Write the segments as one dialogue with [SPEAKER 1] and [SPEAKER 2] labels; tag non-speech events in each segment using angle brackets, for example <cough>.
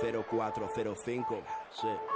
[SPEAKER 1] 0405. Sí.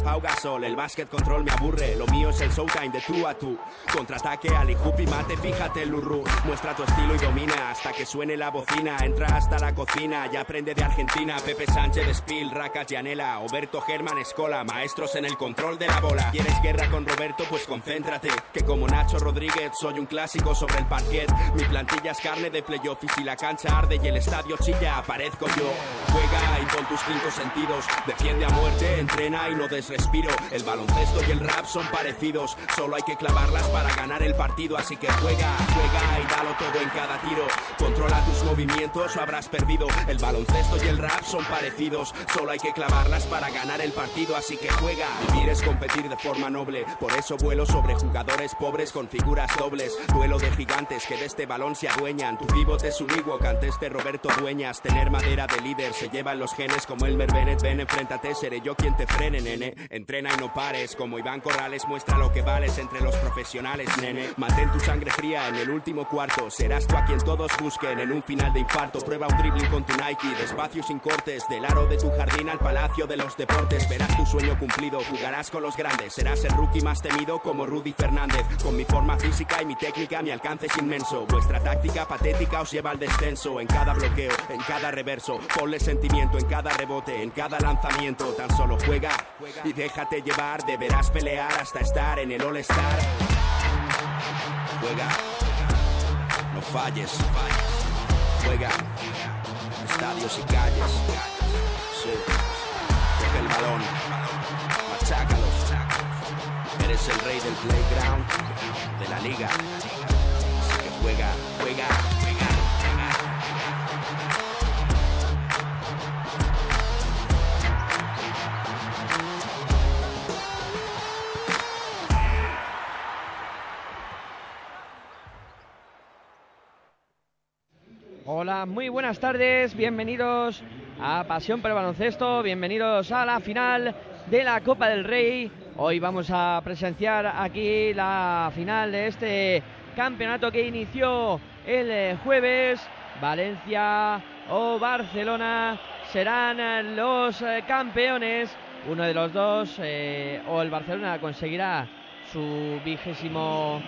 [SPEAKER 1] Pau Gasol. El básquet control me aburre, lo mío es el showtime de tú a tú. Contraataque, Ali y mate, fíjate Lurru. Muestra tu estilo y domina hasta que suene la bocina. Entra hasta la cocina, ya aprende de Argentina. Pepe Sánchez, Spill, Racas, Yanela, Oberto Germán, Escola, maestros en el control de la bola. ¿Quieres guerra con Roberto? Pues concéntrate. Que como Nacho Rodríguez soy un clásico sobre el parquet. Mi plantilla es carne de playoff y si la cancha arde y el estadio chilla, aparezco yo. Juega y con tus cinco sentidos. Defiende a muerte, entrena y no desrespiro. El baloncesto y el rap son parecidos, solo hay que clavarlas para ganar el partido. Así que juega, juega y dalo todo en cada tiro. Controla tus movimientos o habrás perdido. El baloncesto y el rap son parecidos, solo hay que clavarlas para ganar el partido. Así que juega. Vivir es competir de forma noble, por eso vuelo sobre jugadores pobres con figuras dobles. Duelo de gigantes que de este balón se adueñan. Tu pivote es un ante este Roberto Dueñas. Tener madera de líder se llevan los genes como el Bennett. Ven, enfréntate, seré yo quien te frene, nene. Entrena y no pares, como Iván Corrales muestra lo que vales entre los profesionales, nene. Mantén tu sangre fría en el último cuarto, serás tú a quien todos busquen en un final de infarto. Prueba un dribbling con tu Nike, despacio sin cortes, del aro de tu jardín al palacio de los deportes. Verás tu sueño cumplido, jugarás con los grandes, serás el rookie más temido como Rudy Fernández. Con mi forma física y mi técnica, mi alcance es inmenso. Vuestra táctica patética os lleva al descenso en cada bloqueo, en cada reverso. Ponle sentimiento en cada rebote, en cada lanzamiento. Tan solo juega y déjate llevar, deberás pelear hasta estar en el All-Star. Juega, no falles, juega, estadios y calles. Sí. Coge el balón, machácalos. Eres el rey del playground, de la liga. Así que juega, juega.
[SPEAKER 2] Muy buenas tardes, bienvenidos a Pasión por el Baloncesto, bienvenidos a la final de la Copa del Rey. Hoy vamos a presenciar aquí la final de este campeonato que inició el eh, jueves. Valencia o Barcelona serán los eh, campeones. Uno de los dos, eh, o el Barcelona conseguirá su vigésimo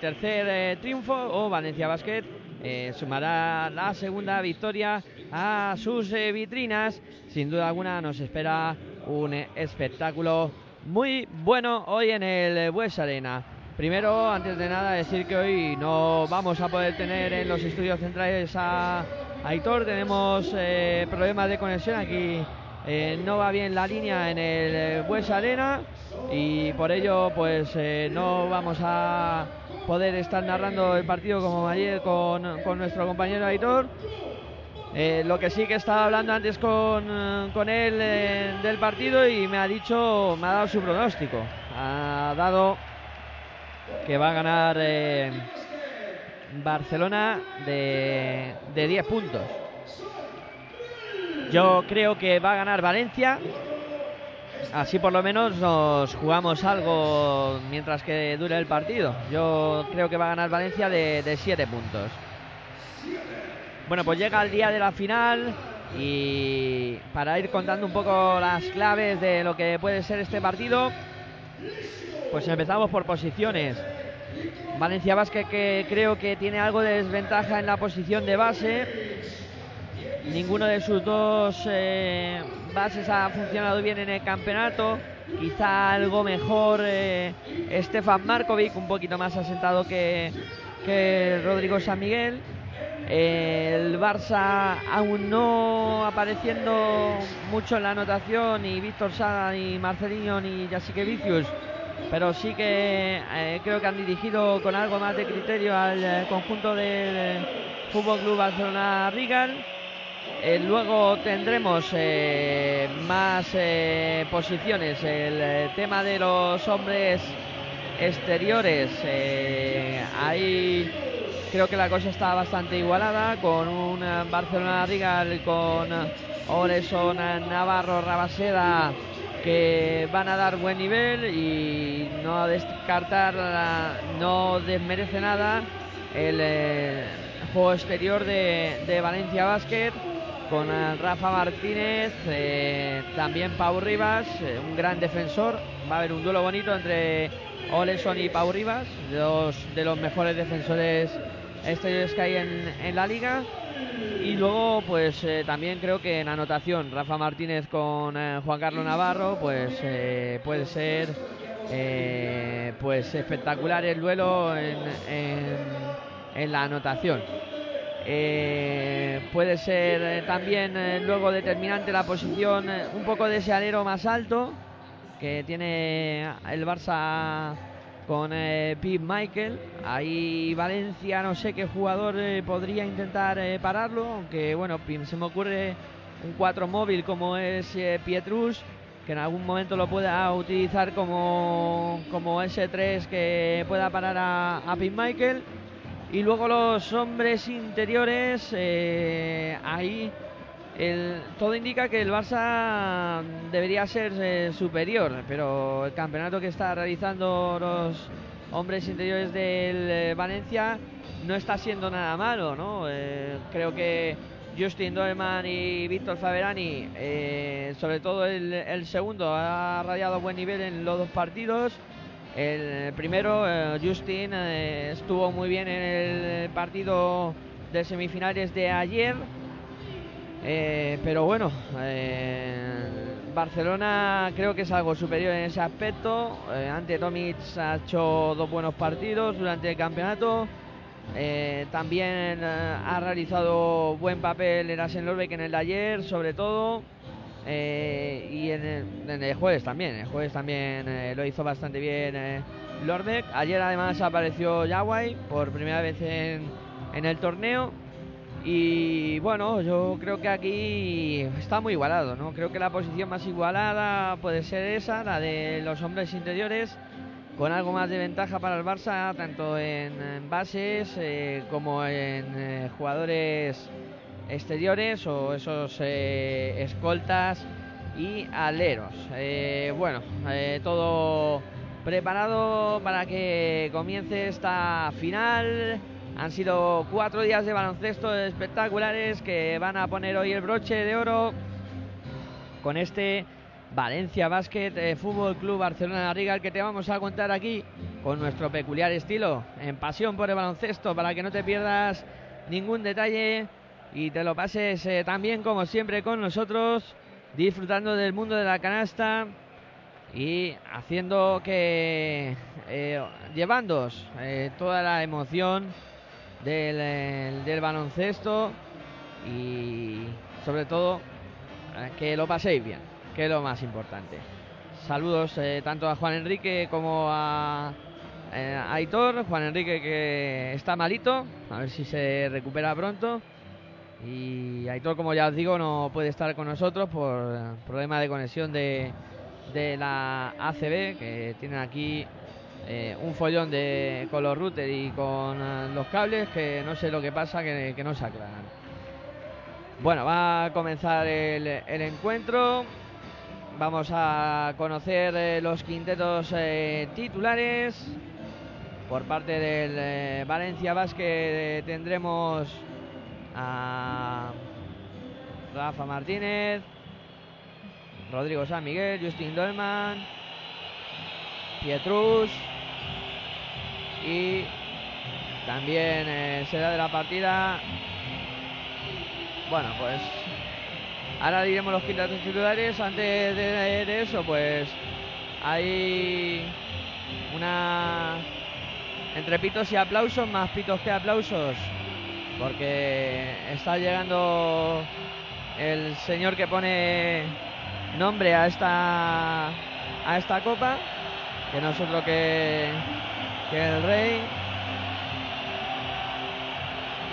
[SPEAKER 2] tercer triunfo, o Valencia Basket eh, sumará la segunda victoria a sus eh, vitrinas. Sin duda alguna nos espera un espectáculo muy bueno hoy en el Bues Arena. Primero, antes de nada, decir que hoy no vamos a poder tener en los estudios centrales a Aitor. Tenemos eh, problemas de conexión aquí eh, no va bien la línea en el Bues Arena y por ello pues no vamos a poder estar narrando el partido como ayer con, nuestro compañero Aitor. Eh, lo que sí que estaba hablando antes con, con él del partido y me ha dicho, me ha dado su pronóstico. Ha dado que va a ganar Barcelona de, de 10 puntos. Yo creo que va a ganar Valencia. Así por lo menos nos jugamos algo mientras que dure el partido. Yo creo que va a ganar Valencia de 7 puntos. Bueno, pues llega el día de la final y para ir contando un poco las claves de lo que puede ser este partido, pues empezamos por posiciones. Valencia Vázquez que creo que tiene algo de desventaja en la posición de base Ninguno de sus dos eh, bases ha funcionado bien en el campeonato. Quizá algo mejor eh, Stefan Markovic, un poquito más asentado que, que Rodrigo San Miguel. el Barça aún no apareciendo mucho en la anotación, ni Víctor Sada, ni Marcelinho, ni Jasique Vicius, pero sí que eh, creo que han dirigido con algo más de criterio al conjunto del Fútbol Club Barcelona Rigal eh, luego tendremos eh, más eh, posiciones. El tema de los hombres exteriores. ahí creo que la cosa está bastante igualada con un Barcelona Rigal con Oreson, Navarro, Rabaseda que van a dar buen nivel y no descartar, no desmerece nada el juego exterior de, de Valencia Basket con eh, Rafa Martínez, eh, también Pau Rivas, eh, un gran defensor. Va a haber un duelo bonito entre Oleson y Pau Rivas, dos de los mejores defensores exteriores que hay en, la liga. Y luego, pues también creo que en anotación, Rafa Martínez con Juan Carlos Navarro, pues puede ser pues espectacular el duelo en la anotación. Eh, puede ser eh, también eh, luego determinante la posición un poco de ese alero más alto que tiene el Barça con Pete Michael. Ahí Valencia, no sé qué jugador podría intentar pararlo, aunque bueno, se me ocurre un 4 móvil como es Pietrus, que en algún momento lo pueda utilizar como, como S3 que pueda parar a, a Michael. Y luego los hombres interiores, eh, ahí todo indica que el Barça debería ser eh, superior, pero el campeonato que está realizando los hombres interiores del eh, Valencia no está siendo nada malo, ¿no? creo que Justin Doeman y Víctor Faberani, sobre todo el segundo, ha radiado buen nivel en los dos partidos. El primero, eh, Justin, eh, estuvo muy bien en el partido de semifinales de ayer. Eh, pero bueno, Barcelona creo que es algo superior en ese aspecto. ante Tomic ha hecho dos buenos partidos durante el campeonato. también ha realizado buen papel en Asen Lorbeck en el de ayer, sobre todo. Eh, y en el, jueves también, el jueves también eh, lo hizo bastante bien eh, Lorbeck. Ayer además apareció Yawai por primera vez en, en el torneo. Y bueno, yo creo que aquí está muy igualado, ¿no? Creo que la posición más igualada puede ser esa, la de los hombres interiores, con algo más de ventaja para el Barça, tanto en, bases como en jugadores exteriores o esos eh, escoltas y aleros. Eh, bueno, eh, todo preparado para que comience esta final. Han sido cuatro días de baloncesto espectaculares que van a poner hoy el broche de oro con este Valencia Basket Fútbol Club Barcelona Riga, que te vamos a contar aquí con nuestro peculiar estilo, en pasión por el baloncesto, para que no te pierdas ningún detalle y te lo pases eh, también como siempre con nosotros, disfrutando del mundo de la canasta y haciendo que eh, llevándos eh, toda la emoción del, del baloncesto y sobre todo que lo paséis bien, que es lo más importante. Saludos tanto a Juan Enrique como a Aitor. Juan Enrique que está malito, a ver si se recupera pronto. Y Aitor, como ya os digo, no puede estar con nosotros por problema de conexión de, de la ACB, que tienen aquí eh, un follón de, con los routers y con eh, los cables que no sé lo que pasa, que, no se aclaran. Bueno, va a comenzar el, encuentro. Vamos a conocer eh, los quintetos titulares. Por parte del Valencia Basket tendremos a Rafa Martínez, Rodrigo San Miguel, Justin Dolman, Pietrus y también eh, será de la partida. Bueno, pues ahora diremos los quintos titulares. Antes de, eso, pues hay una entre pitos y aplausos, más pitos que aplausos, porque está llegando el señor que pone nombre a esta a esta copa que no es otro que, que el rey.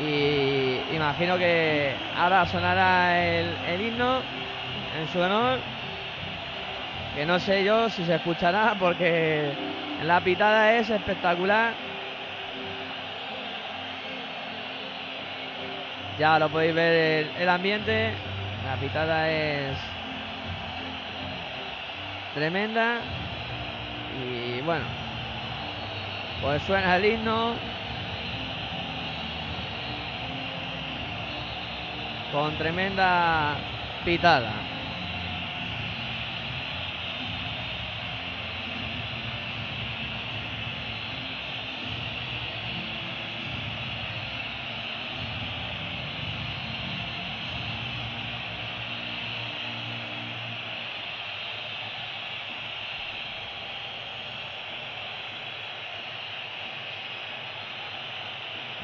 [SPEAKER 2] Y imagino que ahora sonará el, el himno en su honor que no sé yo si se escuchará porque la pitada es espectacular ya lo podéis ver el ambiente la pitada es tremenda. Y bueno, pues suena el himno. Con tremenda pitada.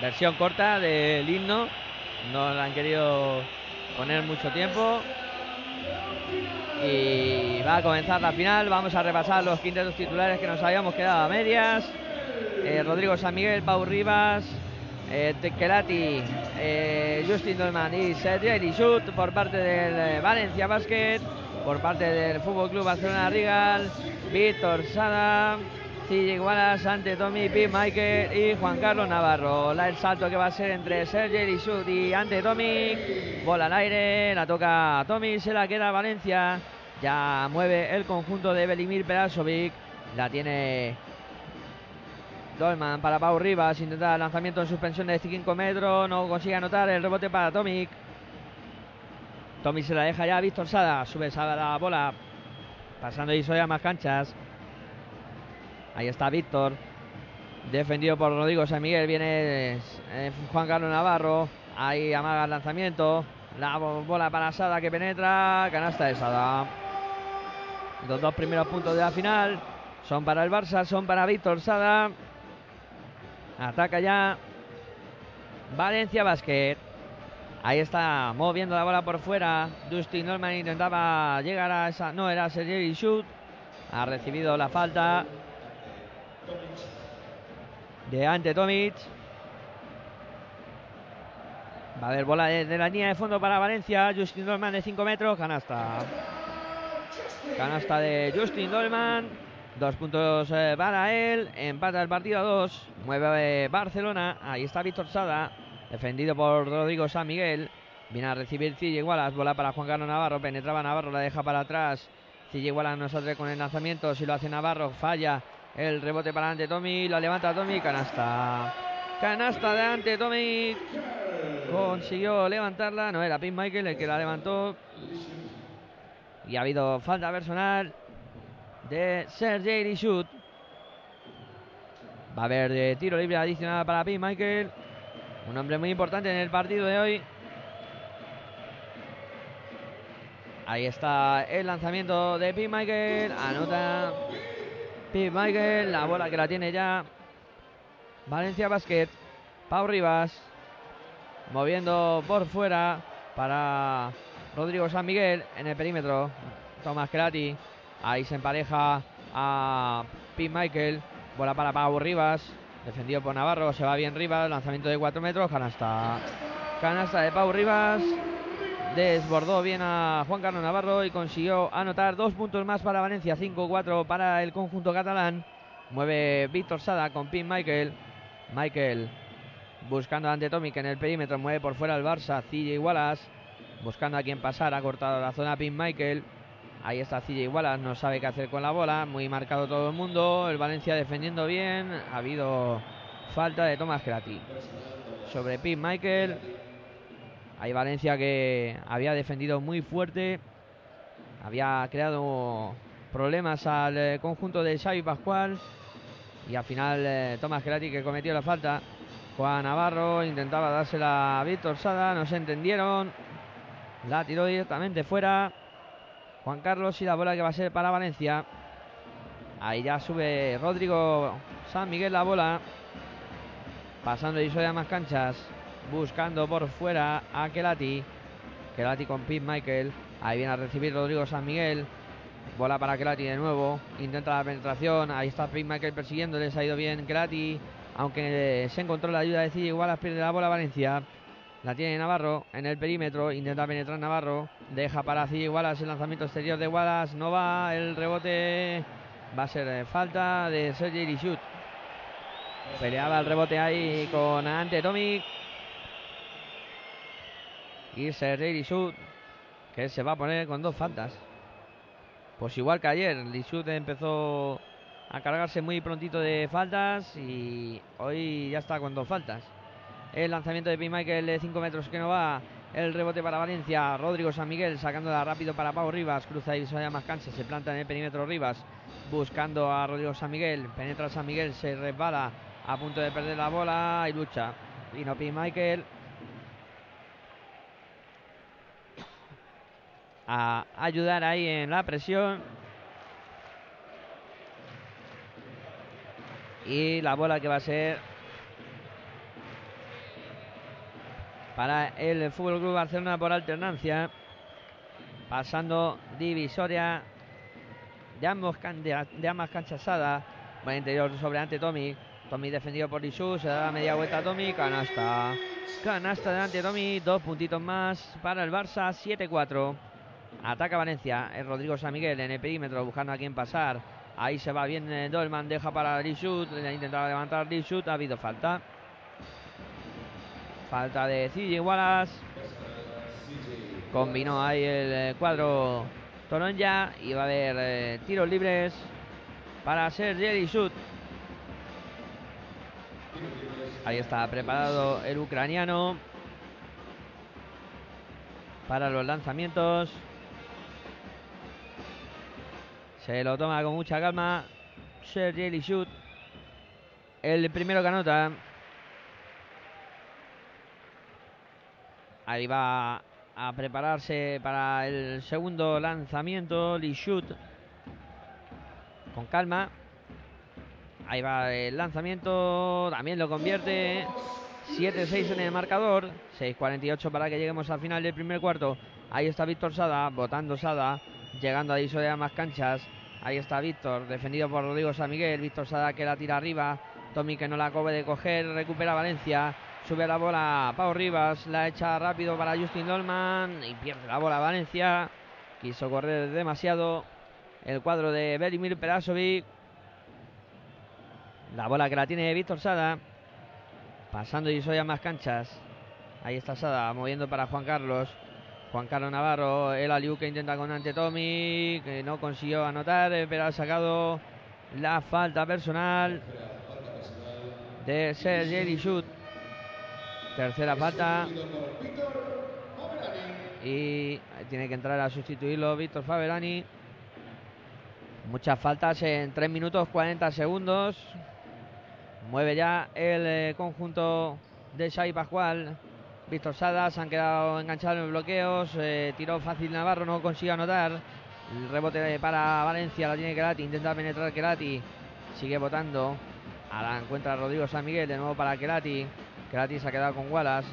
[SPEAKER 2] Versión corta del himno. No la han querido poner mucho tiempo. Y va a comenzar la final. Vamos a repasar los quintetos titulares que nos habíamos quedado a medias. Eh, Rodrigo San Miguel, Pau Rivas, eh, Tekelati, eh, Justin Dolman y Sergio Elishut por parte del eh, Valencia Basket, por parte del Fútbol Club Barcelona Rigal, Víctor Sada, Wallace ante Tommy, P. Michael y Juan Carlos Navarro. El salto que va a ser entre Sergio Sud y ante Tommy. Bola al aire, la toca Tommy, se la queda Valencia. Ya mueve el conjunto de Belimir Perasovic. La tiene Dolman para Pau Rivas. Intenta el lanzamiento en suspensión de 5 metros. No consigue anotar el rebote para Tomic. Tommy se la deja ya a Víctor Sada. Sube Sada la bola. Pasando y soy a más canchas. Ahí está Víctor. Defendido por Rodrigo San Miguel. Viene eh, Juan Carlos Navarro. Ahí amaga el lanzamiento. La bola para Sada que penetra. Canasta de Sada. Los dos primeros puntos de la final son para el Barça, son para Víctor Sada. Ataca ya Valencia Basket. Ahí está moviendo la bola por fuera. Dustin Norman intentaba llegar a esa. No, era Sergei Shoot. Ha recibido la falta de ante Tomic. Va a haber bola de, la línea de fondo para Valencia. Justin Dolman de 5 metros. Canasta. Canasta de Justin Dolman. Dos puntos eh, para él. Empata el partido a dos. Mueve Barcelona. Ahí está Víctor Sada. Defendido por Rodrigo San Miguel. Viene a recibir Cille Igualas. Bola para Juan Carlos Navarro. Penetraba Navarro. La deja para atrás. Cille Igualas no sale con el lanzamiento. Si lo hace Navarro, falla. El rebote para adelante Tommy, la levanta Tommy, canasta. Canasta de ante Tommy. Consiguió levantarla, no era Pin Michael el que la levantó. Y ha habido falta personal de Sergei Rishut. Va a haber de tiro libre adicional para Pin Michael. Un hombre muy importante en el partido de hoy. Ahí está el lanzamiento de Pin Michael. Anota Michael, la bola que la tiene ya Valencia Basket. Pau Rivas moviendo por fuera para Rodrigo San Miguel en el perímetro. Tomás Kelati. Ahí se empareja a Pete Michael. Bola para Pau Rivas. Defendido por Navarro. Se va bien Rivas. Lanzamiento de 4 metros. Canasta. Canasta de Pau Rivas. Desbordó bien a Juan Carlos Navarro y consiguió anotar dos puntos más para Valencia. 5-4 para el conjunto catalán. Mueve Víctor Sada con Pin Michael. Michael buscando ante Tomic en el perímetro. Mueve por fuera el Barça. CJ Wallace buscando a quien pasar. Ha cortado la zona Pin Michael. Ahí está CJ Wallace. No sabe qué hacer con la bola. Muy marcado todo el mundo. El Valencia defendiendo bien. Ha habido falta de Tomás Grati. Sobre Pin Michael. Hay Valencia que había defendido muy fuerte. Había creado problemas al eh, conjunto de Xavi Pascual. Y al final eh, Tomás Gerati que cometió la falta. Juan Navarro intentaba dársela a Víctor Sada. No se entendieron. La tiró directamente fuera. Juan Carlos y la bola que va a ser para Valencia. Ahí ya sube Rodrigo San Miguel la bola. Pasando y a más canchas. Buscando por fuera a Kelati. Kelati con Pete Michael. Ahí viene a recibir Rodrigo San Miguel. Bola para Kelati de nuevo. Intenta la penetración. Ahí está Pete Michael persiguiéndole. Se ha ido bien Kelati. Aunque se encontró la ayuda de Cid Igualas, pierde la bola Valencia. La tiene Navarro en el perímetro. Intenta penetrar Navarro. Deja para Cid Igualas el lanzamiento exterior de Igualas. No va. El rebote va a ser eh, falta de Sergei Lishut. Peleaba el rebote ahí con Ante Tomic irse Lishut, que se va a poner con dos faltas. Pues igual que ayer, Lishut empezó a cargarse muy prontito de faltas y hoy ya está con dos faltas. El lanzamiento de P. Michael de 5 metros que no va. El rebote para Valencia. Rodrigo San Miguel sacándola rápido para Pau Rivas. Cruza y más cancha. Se planta en el perímetro Rivas. Buscando a Rodrigo San Miguel. Penetra San Miguel. Se resbala. A punto de perder la bola. Y lucha. Vino P. Michael. A ayudar ahí en la presión. Y la bola que va a ser para el Fútbol Club Barcelona por alternancia. Pasando divisoria de, ambos, de, ambas canchasadas. Buen interior sobre ante Tommy. Tommy defendido por Isu. Se da media vuelta a Tommy. Canasta. Canasta delante de Tommy. Dos puntitos más para el Barça. 7-4. Ataca Valencia. Es Rodrigo San Miguel en el perímetro buscando a quién pasar. Ahí se va bien eh, Dolman. Deja para Lishut. Intentaba levantar Lishut. Ha habido falta. Falta de CJ Wallace. Combinó ahí el eh, cuadro Toronja. Y va a haber eh, tiros libres para Sergei Lishut. Ahí está preparado el ucraniano para los lanzamientos. Se lo toma con mucha calma. Sergei Shoot. El primero que anota. Ahí va a prepararse para el segundo lanzamiento. Lishut. Con calma. Ahí va el lanzamiento. También lo convierte. 7-6 en el marcador. 6-48 para que lleguemos al final del primer cuarto. Ahí está Víctor Sada. Votando Sada. Llegando a de más canchas. Ahí está Víctor, defendido por Rodrigo San Miguel. Víctor Sada que la tira arriba. Tommy que no la acaba de coger. Recupera Valencia. Sube la bola Pau Rivas. La echa rápido para Justin Dolman. Y pierde la bola Valencia. Quiso correr demasiado. El cuadro de Belimir Perasovic. La bola que la tiene Víctor Sada. Pasando y soy a más canchas. Ahí está Sada moviendo para Juan Carlos. Juan Carlos Navarro, el Aliu que intenta con Ante Tommy, que no consiguió anotar, eh, pero ha sacado la falta personal de Sergei Lishut. Tercera falta. Y tiene que entrar a sustituirlo Víctor Faberani. Muchas faltas en 3 minutos 40 segundos. Mueve ya el eh, conjunto de Shai Pascual. Víctor Sadas han quedado enganchados en los bloqueos. Eh, tiró fácil Navarro, no consigue anotar. El rebote para Valencia, la tiene Kerati, intenta penetrar Kerati. Sigue votando. Ahora encuentra Rodrigo San Miguel, de nuevo para Kerati. Kerati se ha quedado con Wallace.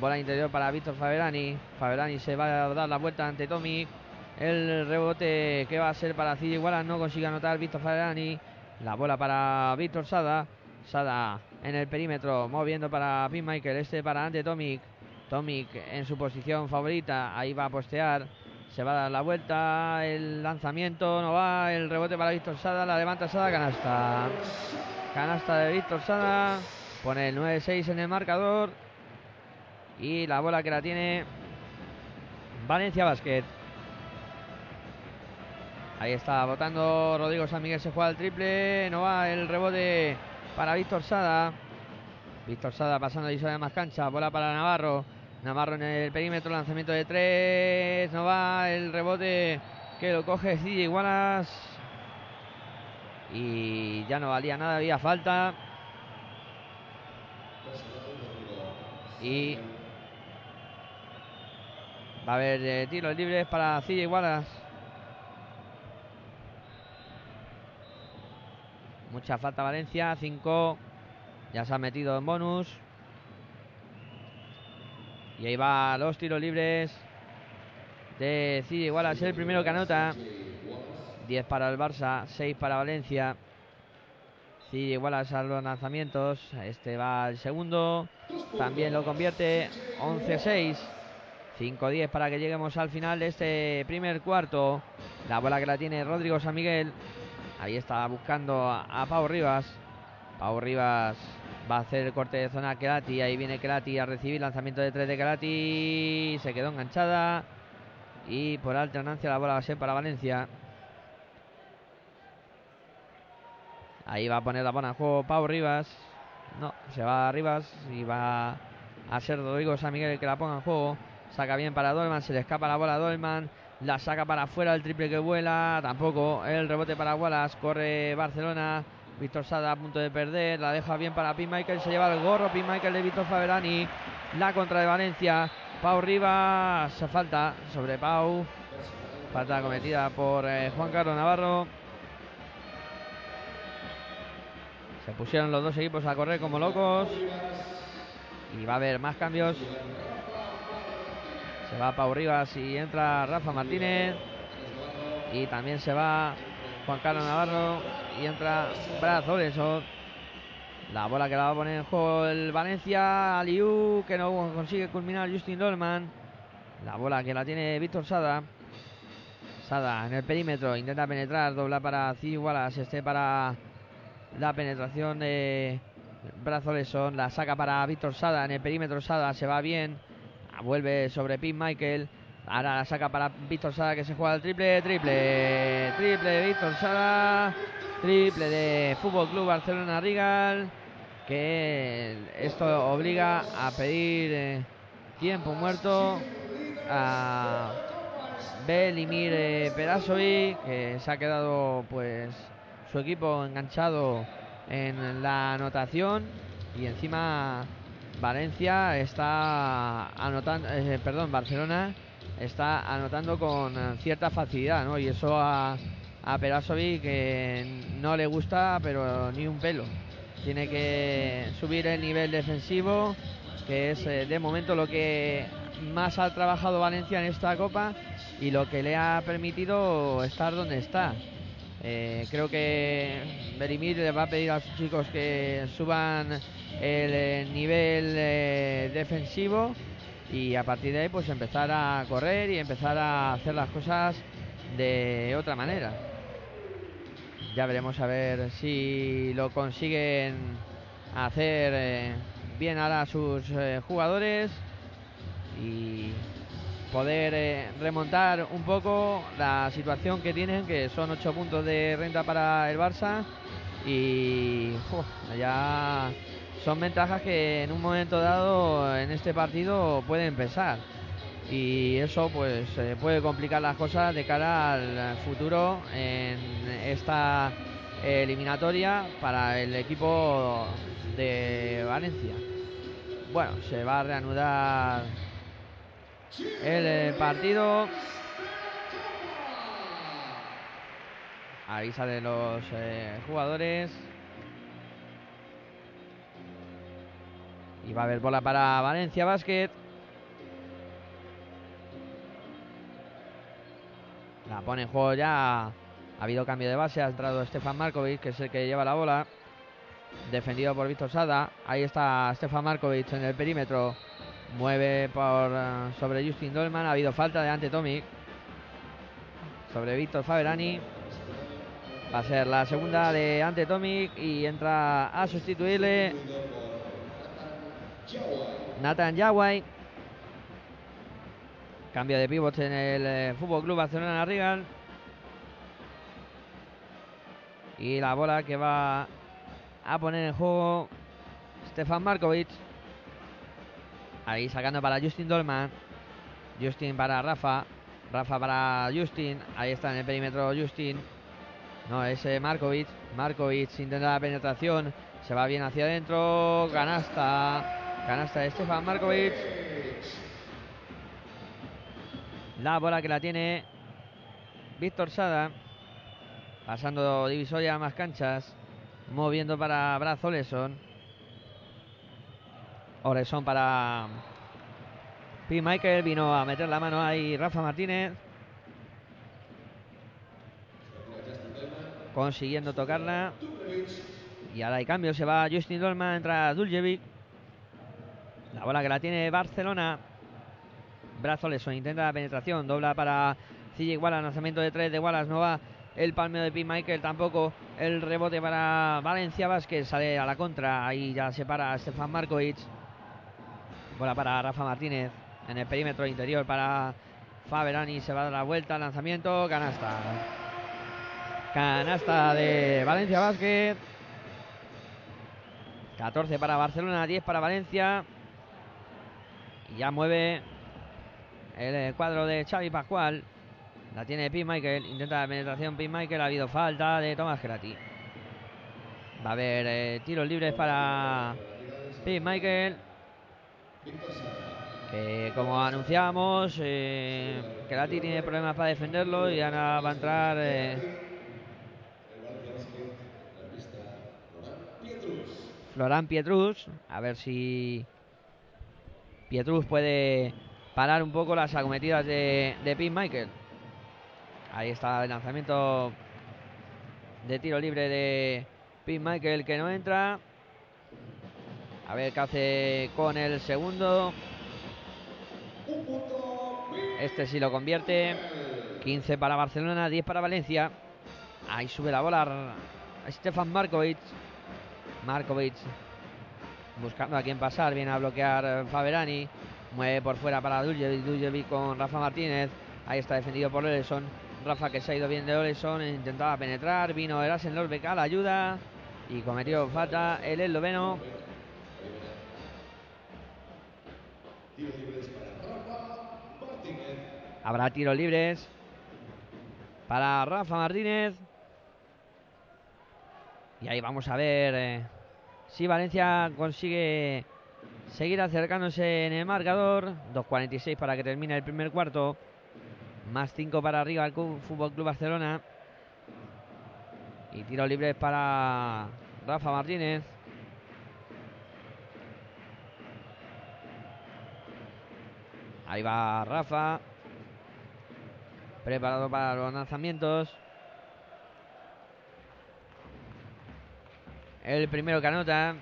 [SPEAKER 2] Bola interior para Víctor Faberani. Faberani se va a dar la vuelta ante Tommy. El rebote que va a ser para Cid Igualas no consigue anotar Víctor Faberani. La bola para Víctor Sada. Sada en el perímetro, moviendo para Pin Michael. Este para ante Tomic. Tomic en su posición favorita. Ahí va a postear. Se va a dar la vuelta. El lanzamiento no va. El rebote para Víctor Sada. La levanta Sada. Canasta. Canasta de Víctor Sada. Pone el 9-6 en el marcador. Y la bola que la tiene Valencia Basket. Ahí está votando Rodrigo San Miguel. Se juega el triple. No va el rebote para Víctor Sada. Víctor Sada pasando y sale más cancha. Bola para Navarro. Navarro en el perímetro. Lanzamiento de tres. No va el rebote que lo coge DJ Wallace. Y ya no valía nada. Había falta. Y va a haber eh, tiros libres para CJ Wallace. Mucha falta Valencia. 5. Ya se ha metido en bonus. Y ahí va los tiros libres de Cid Igualas. El primero que anota. 10 para el Barça, 6 para Valencia. Cid Igualas a los lanzamientos. Este va al segundo. También lo convierte. 11-6. 5-10 para que lleguemos al final de este primer cuarto. La bola que la tiene Rodrigo San Miguel. Ahí está buscando a, Pau Rivas. Pau Rivas va a hacer el corte de zona a Kelati. Ahí viene Kelati a recibir lanzamiento de 3 de Kelati. Se quedó enganchada. Y por alternancia la bola va a ser para Valencia. Ahí va a poner la bola en juego Pau Rivas. No, se va a Rivas y va a ser Rodrigo San Miguel el que la ponga en juego. Saca bien para Dolman, se le escapa la bola a Dolman. La saca para afuera, el triple que vuela. Tampoco. El rebote para Wallace. Corre Barcelona. Víctor Sada a punto de perder. La deja bien para Pin Michael. Se lleva el gorro. Pin Michael de Víctor Faberani. La contra de Valencia. Pau Rivas. Falta sobre Pau. Falta cometida por eh, Juan Carlos Navarro. Se pusieron los dos equipos a correr como locos. Y va a haber más cambios. Se va Pau Rivas y entra Rafa Martínez. Y también se va Juan Carlos Navarro y entra Brad Oleson. La bola que la va a poner en juego el Valencia. Aliu que no consigue culminar Justin Dolman. La bola que la tiene Víctor Sada. Sada en el perímetro. Intenta penetrar. Dobla para Cid Wallace. Este para la penetración de Brad Oleson. La saca para Víctor Sada. En el perímetro Sada se va bien. Vuelve sobre Pete Michael. Ahora la saca para Víctor Sada que se juega el triple, triple, triple de Víctor Sada, triple de Fútbol Club Barcelona Rigal, que esto obliga a pedir eh, tiempo muerto a Belimir eh, que se ha quedado pues su equipo enganchado en la anotación y encima Valencia está anotando, eh, perdón, Barcelona está anotando con eh, cierta facilidad, ¿no? Y eso a, a Perasovic que no le gusta, pero ni un pelo. Tiene que subir el nivel defensivo, que es eh, de momento lo que más ha trabajado Valencia en esta copa y lo que le ha permitido estar donde está. creo que Berimir le va a pedir a sus chicos que suban el eh, nivel eh, defensivo y a partir de ahí pues empezar a correr y empezar a hacer las cosas de otra manera. Ya veremos a ver si lo consiguen hacer eh, bien ahora sus jugadores y poder remontar un poco la situación que tienen, que son 8 puntos de renta para el Barça y ya son ventajas que en un momento dado en este partido pueden pesar y eso pues eh, puede complicar las cosas de cara al futuro en esta eliminatoria para el equipo de Valencia. Bueno, se va a reanudar el eh, partido. Avisa de los eh, jugadores. Y va a haber bola para Valencia Basket. La pone en juego ya. Ha habido cambio de base. Ha entrado Stefan Markovic, que es el que lleva la bola. Defendido por Víctor Sada. Ahí está Stefan Markovic en el perímetro. Mueve por, eh, sobre Justin Dolman. Ha habido falta de ante Tomic. Sobre Víctor Faberani. Va a ser la segunda de ante Tomic. Y entra a sustituirle Nathan Yawai. Cambio de pivote en el eh, Fútbol Club Barcelona Regal. Y la bola que va a poner en juego Stefan Markovic. Ahí sacando para Justin Dolman. Justin para Rafa. Rafa para Justin. Ahí está en el perímetro Justin. No, es Markovic. Markovic intenta la penetración. Se va bien hacia adentro. Canasta. Canasta de Stefan Markovic. La bola que la tiene Víctor Sada. Pasando divisoria a más canchas. Moviendo para Braz Oleson. Oleson para P. Michael. Vino a meter la mano ahí Rafa Martínez. Consiguiendo tocarla. Y ahora hay cambio. Se va Justin Dolman. Entra Duljevic. La bola que la tiene Barcelona. Brazo Oleson intenta la penetración. Dobla para CJ Wallace. Lanzamiento de tres de Wallace. No va el palmeo de P. Michael. Tampoco el rebote para Valencia Vázquez. Sale a la contra. Ahí ya se para Stefan Markovic. Bola para Rafa Martínez. En el perímetro interior para Faberani. Se va a dar la vuelta. Lanzamiento. Canasta. Canasta de Valencia Vázquez. 14 para Barcelona, 10 para Valencia. Y ya mueve el cuadro de Xavi Pascual. La tiene Michael. Intenta la penetración Michael. Ha habido falta de Tomás Grati. Va a haber eh, tiros libres para Michael. Que como anunciábamos, eh, tiene problemas para defenderlo y ahora va a entrar. Eh, Florán Pietrus. A ver si Pietrus puede parar un poco las acometidas de, de Michael. Ahí está el lanzamiento de tiro libre de Pete Michael que no entra. A ver qué hace con el segundo. Este sí lo convierte. 15 para Barcelona, 10 para Valencia. Ahí sube la bola Stefan Markovic. Markovic buscando a quién pasar. Viene a bloquear Faberani. Mueve por fuera para Duljevic. Duljevic con Rafa Martínez. Ahí está defendido por Oleson. Rafa que se ha ido bien de Oleson. Intentaba penetrar. Vino Erasen Lorbeck a la ayuda. Y cometió falta el esloveno. Habrá tiros libres para Rafa Martínez. Y ahí vamos a ver eh, si Valencia consigue seguir acercándose en el marcador. 2.46 para que termine el primer cuarto. Más 5 para arriba el Fútbol Club Barcelona. Y tiros libres para Rafa Martínez. Ahí va Rafa. Preparado para los lanzamientos. El primero que anota.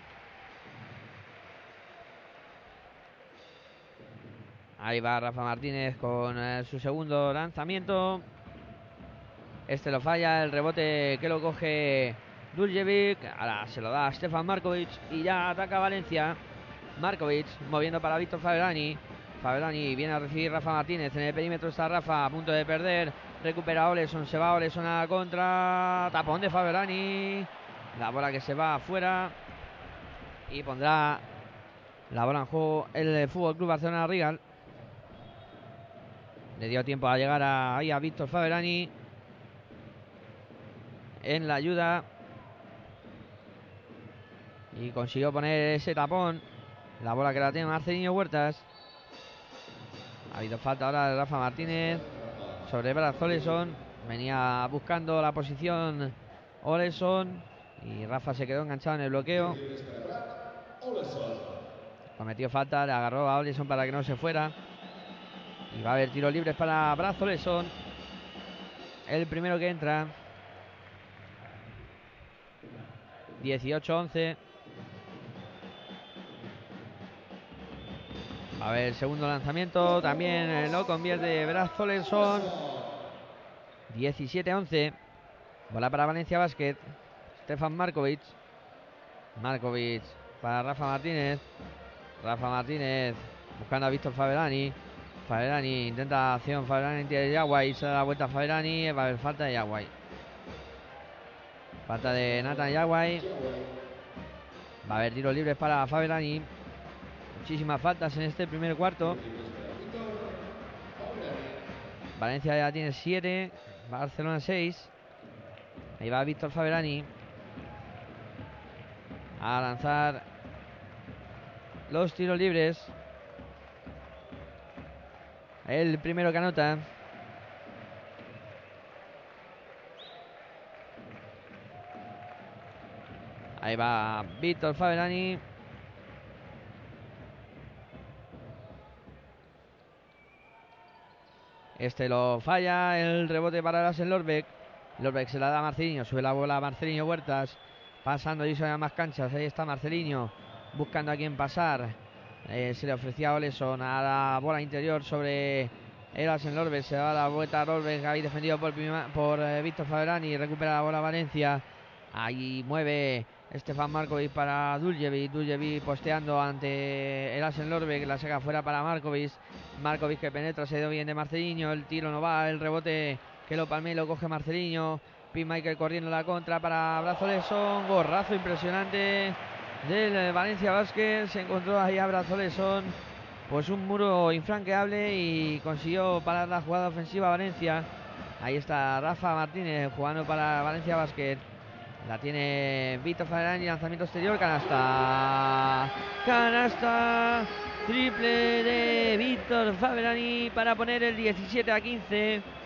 [SPEAKER 2] Ahí va Rafa Martínez con eh, su segundo lanzamiento. Este lo falla, el rebote que lo coge Duljevic. Ahora se lo da a Stefan Markovic y ya ataca Valencia. Markovic moviendo para Víctor Faberani. Faberani viene a recibir Rafa Martínez. En el perímetro está Rafa a punto de perder. Recupera Oleson, se va Oleson a la contra. Tapón de Faberani. La bola que se va afuera. Y pondrá la bola en juego el Fútbol Club Barcelona Rigal. Le dio tiempo a llegar a, ahí a Víctor Faberani. En la ayuda. Y consiguió poner ese tapón. La bola que la tiene Marcelino Huertas. Ha habido falta ahora de Rafa Martínez. Sobre Braz Oleson. Venía buscando la posición Oleson. Y Rafa se quedó enganchado en el bloqueo. Cometió falta, le agarró a Oleson para que no se fuera. Y va a haber tiros libres para Braz Oleson. el primero que entra. 18-11. A ver, segundo lanzamiento también eh, lo convierte Brad Solerson. 17-11. Bola para Valencia Basket. Stefan Markovic. Markovic para Rafa Martínez. Rafa Martínez buscando a Víctor Faberani. Faberani intenta acción. Faberani tiene Yaguay. Se da la vuelta a Faberani. Va a haber falta de Yaguay. Falta de Nathan Yaguay. Va a haber tiros libres para Faberani. Muchísimas faltas en este primer cuarto. Valencia ya tiene 7. Barcelona 6. Ahí va Víctor Faberani. A lanzar los tiros libres. El primero que anota. Ahí va Víctor Faberani. Este lo falla. El rebote para Lassen Lorbeck. Lorbeck se la da a Marcelinho. Sube la bola a Marcelinho Huertas. Pasando y a más canchas. Ahí está Marcelinho. Buscando a quién pasar. Eh, se le ofrecía a Oleson a la bola interior sobre Lassen Lorbeck. Se da la vuelta a Lorbeck. Ahí defendido por, eh, Víctor Faberani. Recupera la bola Valencia. Ahí mueve Estefan Markovic para Duljevic. Duljevic posteando ante el Asen Lorbeck. La saca fuera para Markovic. Markovic que penetra, se dio bien de Marceliño. El tiro no va, el rebote que lo palme lo coge Marceliño. Pin Michael corriendo la contra para Brazolesson. Gorrazo impresionante del Valencia Vázquez. Se encontró ahí a Brazolesson. Pues un muro infranqueable y consiguió parar la jugada ofensiva Valencia. Ahí está Rafa Martínez jugando para Valencia Basket. La tiene Víctor Faberani, lanzamiento exterior, canasta. Canasta. Triple de Víctor Faberani para poner el 17 a 15.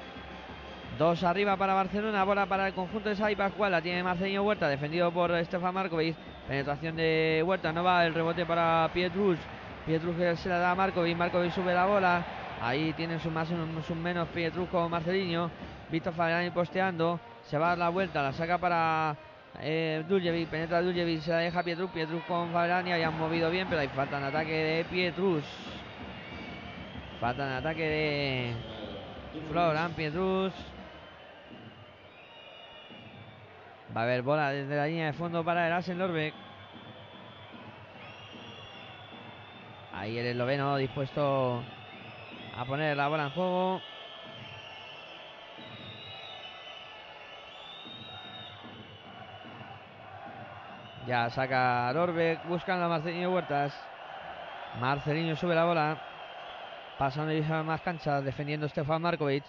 [SPEAKER 2] Dos arriba para Barcelona, bola para el conjunto de Sai Pascual. La tiene Marceño Huerta, defendido por Stefan Markovic. Penetración de Huerta, no va el rebote para Pietrus. Pietrus se la da a Markovic. Markovic sube la bola. Ahí tiene su más sus menos Pietrus con Marcelinho. Víctor Faberani posteando. Se va a dar la vuelta, la saca para eh, penetra Duljevic, se la deja Pietrus, Pietrus con Fabrani, y han movido bien, pero hay falta en ataque de Pietrus. Falta en ataque de Florian Pietrus. Va a haber bola desde la línea de fondo para el Asen Lorbeck. Ahí el esloveno dispuesto a poner la bola en juego. Ya saca Lorbeck buscando a Marcelino Huertas. Marcelino sube la bola. Pasando y más canchas, defendiendo Stefan Markovic.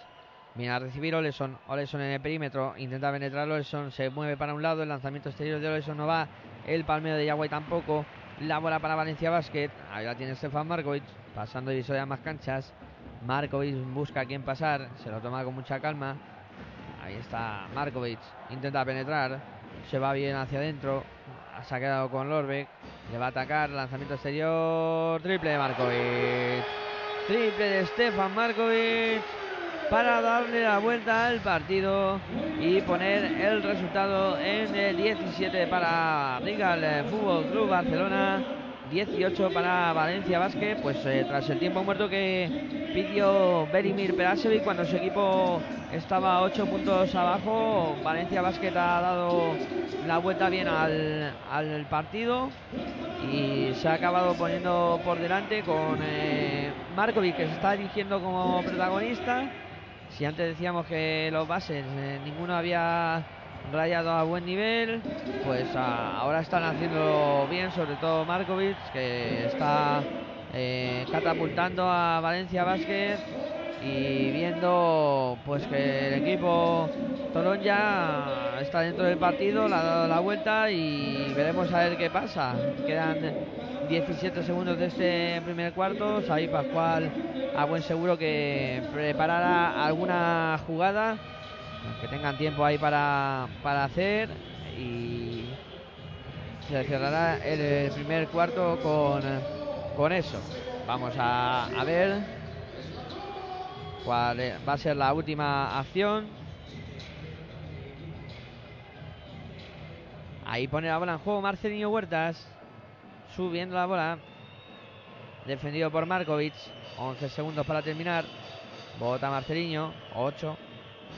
[SPEAKER 2] Viene a recibir Oleson. Oleson en el perímetro. Intenta penetrar Oleson. Se mueve para un lado. El lanzamiento exterior de Oleson no va. El palmeo de Yaguay tampoco. La bola para Valencia Basket. Ahí la tiene Stefan Markovic. Pasando y a más canchas. Markovic busca a quién pasar. Se lo toma con mucha calma. Ahí está Markovic. Intenta penetrar. Se va bien hacia adentro. Se ha quedado con Lorbeck. Le va a atacar. Lanzamiento exterior. Triple de Markovic. Triple de Stefan Markovic. Para darle la vuelta al partido y poner el resultado en el 17 para Rigal Fútbol Club Barcelona. 18 para Valencia Basket, pues eh, tras el tiempo muerto que pidió Berimir Perasevic cuando su equipo estaba 8 puntos abajo, Valencia Basket ha dado la vuelta bien al, al partido y se ha acabado poniendo por delante con eh, Markovic que se está dirigiendo como protagonista. Si antes decíamos que los bases eh, ninguno había rayado a buen nivel, pues ahora están haciendo bien, sobre todo Markovic, que está eh, catapultando a Valencia Basket y viendo pues que el equipo Torón ya está dentro del partido, le ha dado la vuelta y veremos a ver qué pasa. Quedan 17 segundos de este primer cuarto. Ahí Pascual a buen seguro que preparará alguna jugada que tengan tiempo ahí para, para hacer y se cerrará el, primer cuarto con, con eso. Vamos a, a ver cuál eh, va a ser la última acción. Ahí pone la bola en juego Marcelinho Huertas. Subiendo la bola. Defendido por Markovic. 11 segundos para terminar. Vota Marcelinho. 8.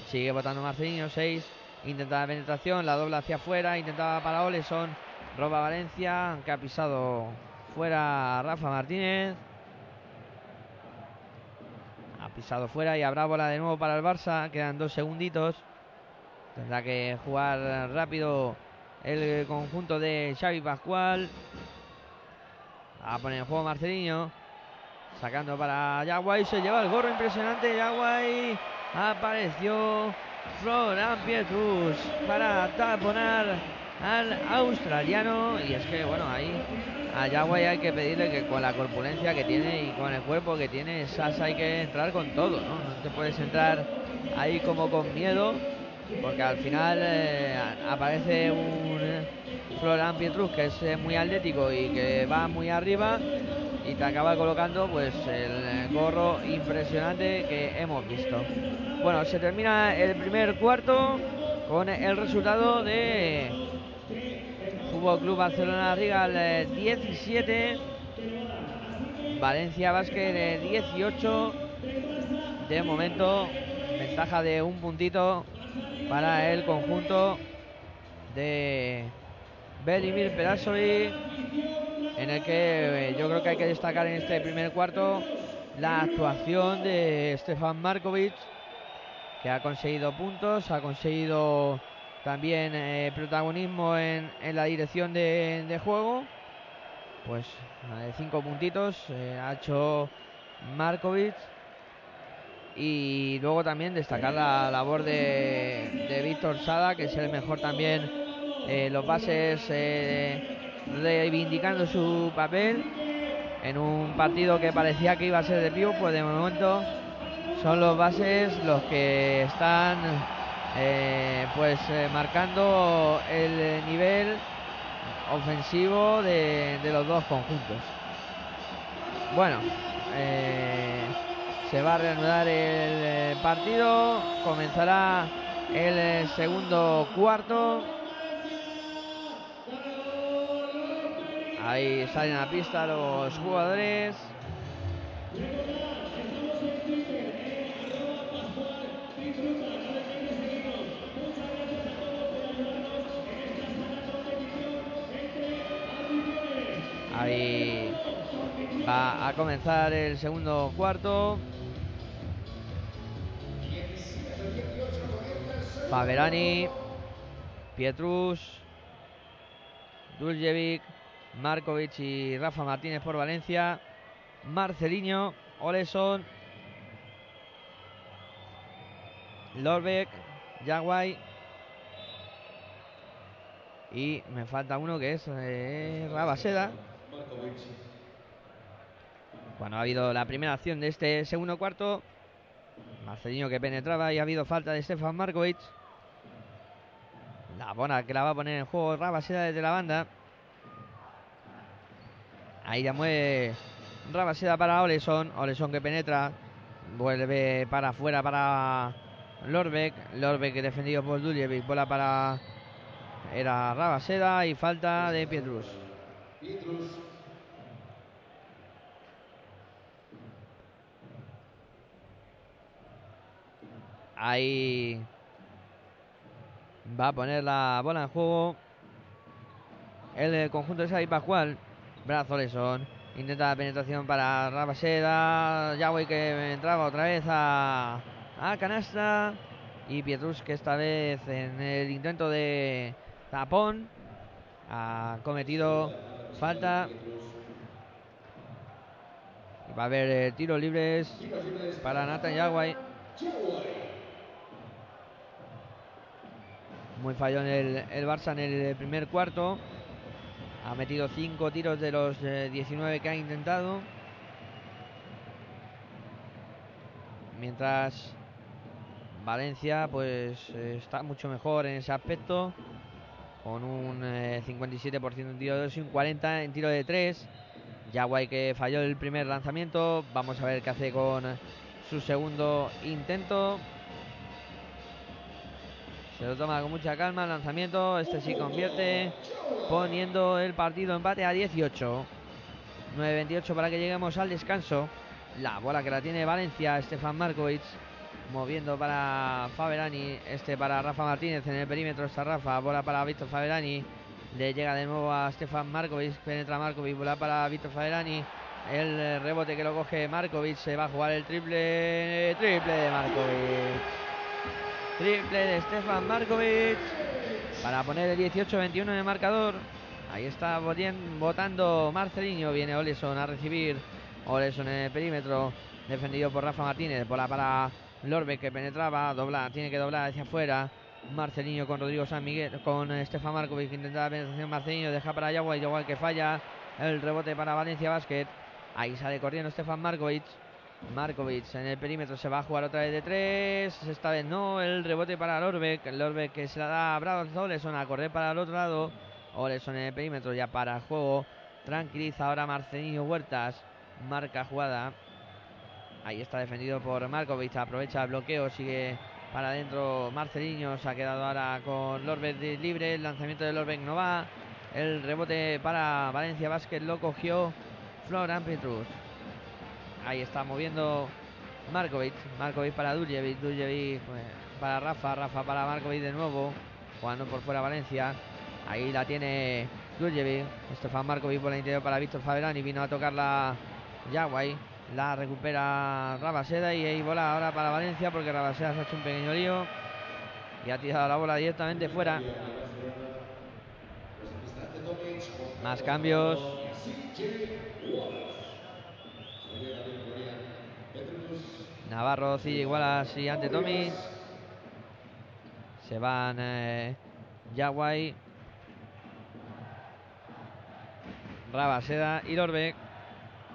[SPEAKER 2] Sigue votando Marcelinho. 6. Intenta la penetración. La dobla hacia afuera. Intentaba para Oleson. Roba Valencia. Aunque ha pisado fuera Rafa Martínez. Pisado fuera y habrá bola de nuevo para el Barça. Quedan dos segunditos. Tendrá que jugar rápido el conjunto de Xavi Pascual. A poner en juego Marcelino. Sacando para Yaguay. Se lleva el gorro impresionante. Yaguay. Apareció Florian Pietrus para taponar al australiano. Y es que, bueno, ahí a Yaguay hay que pedirle que con la corpulencia que tiene y con el cuerpo que tiene, Sasa hay que entrar con todo, ¿no? No te puedes entrar ahí como con miedo porque al final eh, aparece un eh, Florian Pietrus que es eh, muy atlético y que va muy arriba y te acaba colocando pues el gorro impresionante que hemos visto. Bueno, se termina el primer cuarto con el resultado de Club Barcelona Rigal 17 Valencia Basket 18 de momento ventaja de un puntito para el conjunto de Belimir Perasovic en el que eh, yo creo que hay que destacar en este primer cuarto la actuación de Stefan Markovic que ha conseguido puntos, ha conseguido también eh, protagonismo en, la dirección de, juego. Pues de cinco puntitos eh, ha hecho Markovic y luego también destacar la labor de, Víctor Sada, que es el mejor también eh, los bases eh, reivindicando su papel en un partido que parecía que iba a ser de pío, pues de momento son los bases los que están eh, pues marcando el nivel ofensivo de, los dos conjuntos. Bueno, se va a reanudar el eh, partido. Comenzará el eh, segundo cuarto. Ahí salen a la pista los jugadores. Ahí va a comenzar el segundo cuarto. Faberani, Pietrus, Duljevic, Markovic y Rafa Martínez por Valencia, Marcelinho, Oleson, Lorbeck, Yaguay y me falta uno que es eh, Rabaseda. Bueno, ha habido la primera acción de este segundo cuarto. Marcelinho que penetraba y ha habido falta de Stefan Markovic. La bola que la va a poner en juego Rabaseda desde la banda. Ahí ya mueve Rabaseda para Oleson. Oleson que penetra. Vuelve para afuera para Lorbeck. Lorbeck defendido por Duljevic. Bola para. Era Rabaseda y falta de Pietrus. Ahí Va a poner la bola en juego. El conjunto de Xavi Pascual. Brazo Lesón. Intenta la penetración para Rabaseda. Yahweh que entraba otra vez a, a canasta. Y Pietrus que esta vez en el intento de tapón ha cometido falta. Va a haber eh, tiros libres para Nathan Yahweh. Muy falló en el, Barça en el primer cuarto. Ha metido 5 tiros de los 19 eh, que ha intentado. Mientras Valencia pues eh, está mucho mejor en ese aspecto. Con un 57% eh, en tiro de 2 y un 40% en tiro de 3. Yaguay que falló el primer lanzamiento. Vamos a ver qué hace con su segundo intento. Se lo toma con mucha calma el lanzamiento. Este sí convierte. Poniendo el partido empate a 18. 9-28 para que lleguemos al descanso. La bola que la tiene Valencia, Stefan Markovic. Moviendo para Faberani. Este para Rafa Martínez. En el perímetro está Rafa. Bola para Víctor Faberani. Le llega de nuevo a Stefan Markovic. Penetra Markovic. Bola para Víctor Faberani. El rebote que lo coge Markovic. Se va a jugar el triple. Triple de Markovic. Triple de Stefan Markovic. Para poner el 18-21 en el marcador. Ahí está votando Marcelinho. Viene Oleson a recibir. Oleson en el perímetro. Defendido por Rafa Martínez. Bola para Lorbe que penetraba. Tiene que doblar hacia afuera. Marcelinho con Rodrigo San Miguel. Con Stefan Markovic que intenta la penetración. Marcelinho deja para Yaguay. Yaguay que falla. El rebote para Valencia Basket. Ahí sale corriendo Stefan Markovic. Markovic en el perímetro se va a jugar otra vez de tres. Esta vez no. El rebote para Lorbeck. Lorbeck que se la da a Bravo Oleson a correr para el otro lado. Oleson en el perímetro ya para juego. Tranquiliza ahora Marcelinho Huertas. Marca jugada. Ahí está defendido por Markovic. Aprovecha el bloqueo. Sigue para adentro Marcelinho. Se ha quedado ahora con Lorbeck libre. El lanzamiento de Lorbeck no va. El rebote para Valencia Basket lo cogió Florian Petrus. Ahí está moviendo Markovic. Markovic para Duljevic. Duljevic pues, para Rafa. Rafa para Markovic de nuevo. Jugando por fuera Valencia. Ahí la tiene Duljevic. Estefan Markovic por el interior para Víctor Faberani. Vino a tocar la Yaguay. La recupera Rabaseda y ahí bola ahora para Valencia porque Rabaseda se ha hecho un pequeño lío. Y ha tirado la bola directamente fuera. Más cambios. Navarro, sigue igual y ante Tommy. Se van eh, Yaguay, Rabaseda y Lorbeck.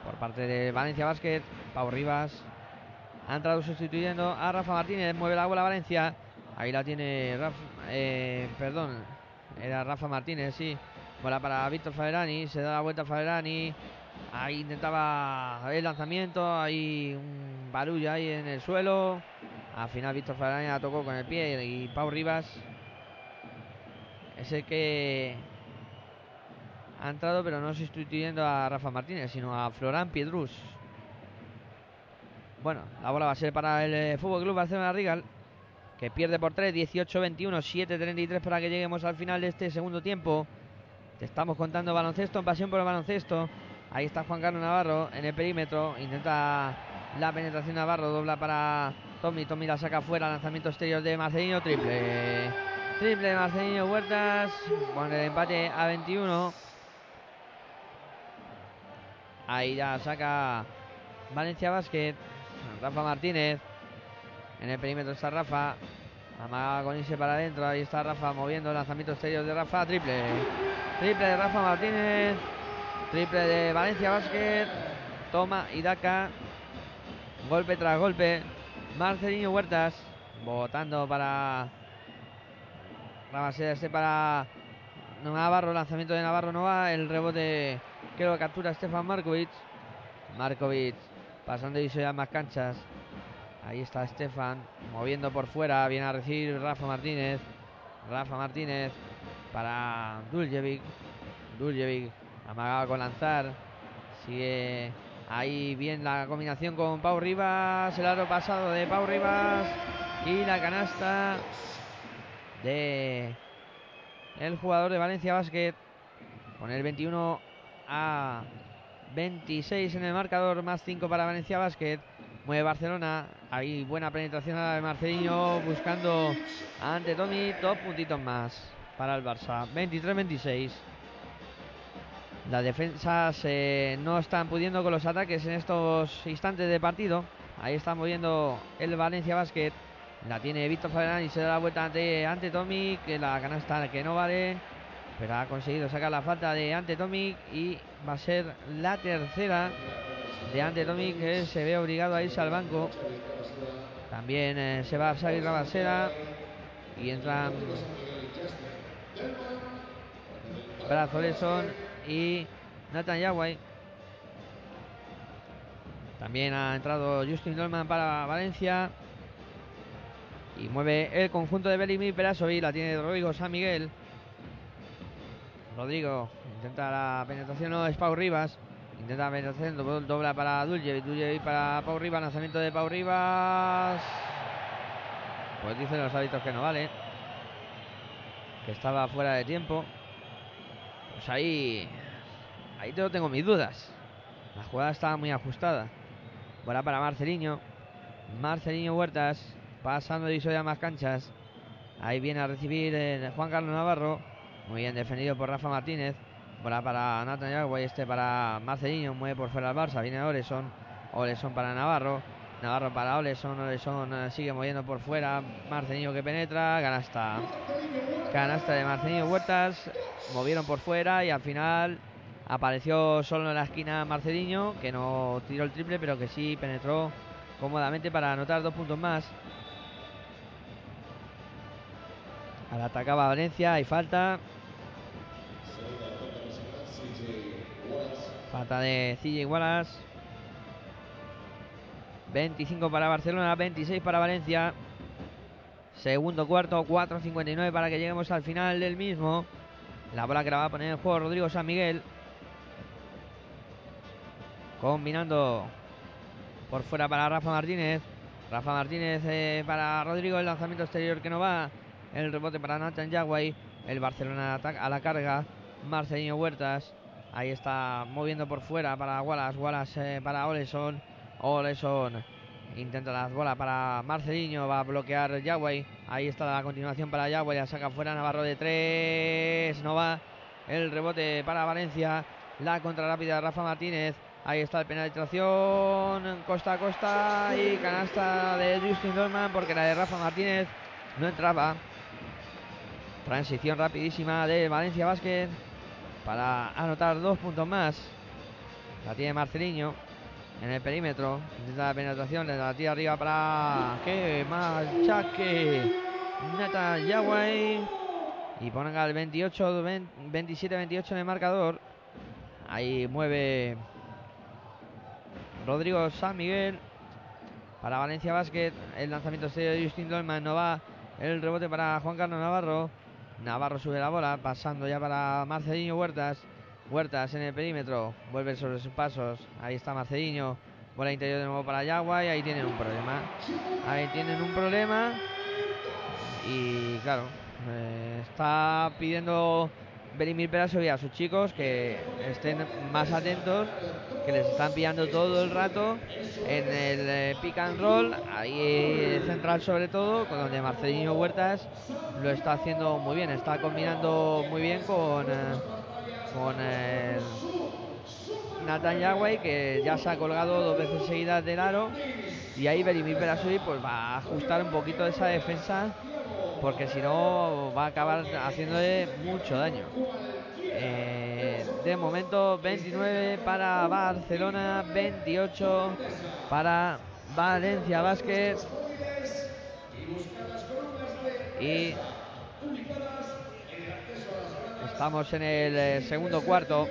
[SPEAKER 2] Por parte de Valencia Basket. Pau Rivas. Ha entrado sustituyendo a Rafa Martínez. Mueve la bola Valencia. Ahí la tiene Rafa. Eh, perdón. Era Rafa Martínez, sí. Bola para Víctor Faberani. Se da la vuelta a Faberani. Ahí intentaba el lanzamiento. Hay un barullo ahí en el suelo. Al final Víctor Faberani la tocó con el pie. Y Pau Rivas es el que ha entrado, pero no sustituyendo a Rafa Martínez, sino a Florán Piedrus. Bueno, la bola va a ser para el eh, Fútbol Club Barcelona Rigal, que pierde por 3, 18-21, 7-33 para que lleguemos al final de este segundo tiempo. Te estamos contando baloncesto, en pasión por el baloncesto. Ahí está Juan Carlos Navarro en el perímetro. Intenta la penetración Navarro. Dobla para Tommy. Tommy la saca fuera. Lanzamiento exterior de Marcelino. Triple. Triple de Marcelino Huertas. Con el empate a 21. Ahí ya saca Valencia Basket. Rafa Martínez. En el perímetro está Rafa. Amaga con irse para adentro. Ahí está Rafa moviendo lanzamiento exterior de Rafa. Triple. Triple de Rafa Martínez. Triple de Valencia Basket. Toma y Daca. Golpe tras golpe. Marcelino Huertas. Votando para. Rabaseda este para Navarro. Lanzamiento de Navarro no va. El rebote que lo captura Stefan Markovic. Markovic pasando y se más canchas. Ahí está Stefan moviendo por fuera. Viene a recibir Rafa Martínez. Rafa Martínez para Duljevic. Duljevic amagado con lanzar. Sigue ahí bien la combinación con Pau Rivas. El aro pasado de Pau Rivas. Y la canasta de el jugador de Valencia Basket. Con el 21 a 26 en el marcador. Más 5 para Valencia Basket. Mueve Barcelona. Ahí buena penetración a de Marcelinho. Buscando ante Tommy. Dos puntitos más para el Barça. 23-26. Las defensas eh, no están pudiendo con los ataques en estos instantes de partido. Ahí está moviendo el Valencia Basket. La tiene Víctor Faberán y se da la vuelta ante, ante. Que la canasta que no vale. Pero ha conseguido sacar la falta de ante Tommy. Y va a ser la tercera de ante Tommy que se ve obligado a irse al banco. También eh, se va a salir la basera. Y entran Brazoleson y Nathan Yawai. También ha entrado Justin Dolman para Valencia. Y mueve el conjunto de Belimir Perasovic. La tiene Rodrigo San Miguel. Rodrigo intenta la penetración. No, es Pau Rivas. Intenta la penetración. Dobla para Dulce. Dulce para Pau Rivas. Lanzamiento de Pau Rivas. Pues dicen los hábitos que no vale. Que estaba fuera de tiempo. Pues ahí. Ahí tengo mis dudas. La jugada estaba muy ajustada. Bola para Marceliño. Marceliño Huertas. Pasando de a más canchas. Ahí viene a recibir Juan Carlos Navarro. Muy bien defendido por Rafa Martínez. Bola para Nathan Yagüey. Este para Marceliño. Mueve por fuera al Barça. Viene Oleson. Oleson para Navarro. Navarro para Oleson. Eh, sigue moviendo por fuera. Marceliño que penetra. Ganasta. Canasta de Marceliño Huertas. Movieron por fuera y al final apareció solo en la esquina Marceliño, que no tiró el triple, pero que sí penetró cómodamente para anotar dos puntos más. Al atacaba Valencia, hay falta. Falta de CJ Wallace. 25 para Barcelona, 26 para Valencia. Segundo cuarto, 4.59 para que lleguemos al final del mismo. La bola que la va a poner en juego Rodrigo San Miguel. Combinando por fuera para Rafa Martínez. Rafa Martínez eh, para Rodrigo. El lanzamiento exterior que no va. El rebote para Nathan Yaguay. El Barcelona a la carga. Marcelino Huertas. Ahí está moviendo por fuera para Wallace. Wallace eh, para Oleson. Oleson intenta la bola para Marcelino. Va a bloquear Yagüey. Ahí está la continuación para Yagüey. La saca fuera Navarro de tres. No va. El rebote para Valencia. La contra rápida Rafa Martínez. Ahí está el penetración costa a costa y canasta de Justin Dolman porque la de Rafa Martínez no entraba. Transición rapidísima de Valencia Vázquez para anotar dos puntos más. La tiene Marceliño en el perímetro. Intenta la penetración, le da tira arriba para que machaque Nata Yawai. Y ponen al 28, 27-28 en el marcador. Ahí mueve Rodrigo San Miguel para Valencia Basket. El lanzamiento exterior de Justin Dolman no va. El rebote para Juan Carlos Navarro. Navarro sube la bola, pasando ya para Marcelino Huertas. Huertas en el perímetro, vuelve sobre sus pasos. Ahí está Marcelino. Bola interior de nuevo para Yagua y ahí tienen un problema. Ahí tienen un problema. Y claro, eh, está pidiendo Berimir Peraso y a sus chicos que estén más atentos, que les están pillando todo el rato en el eh, pick and roll, ahí central sobre todo, con donde Marcelino Huertas lo está haciendo muy bien, está combinando muy bien con, eh, con el Nathan Yagüey, que ya se ha colgado dos veces seguidas del aro, y ahí Berimir pues va a ajustar un poquito esa defensa porque si no va a acabar haciéndole mucho daño. Eh, de momento 29 para Barcelona, 28 para Valencia Basket. Y estamos en el eh, segundo cuarto.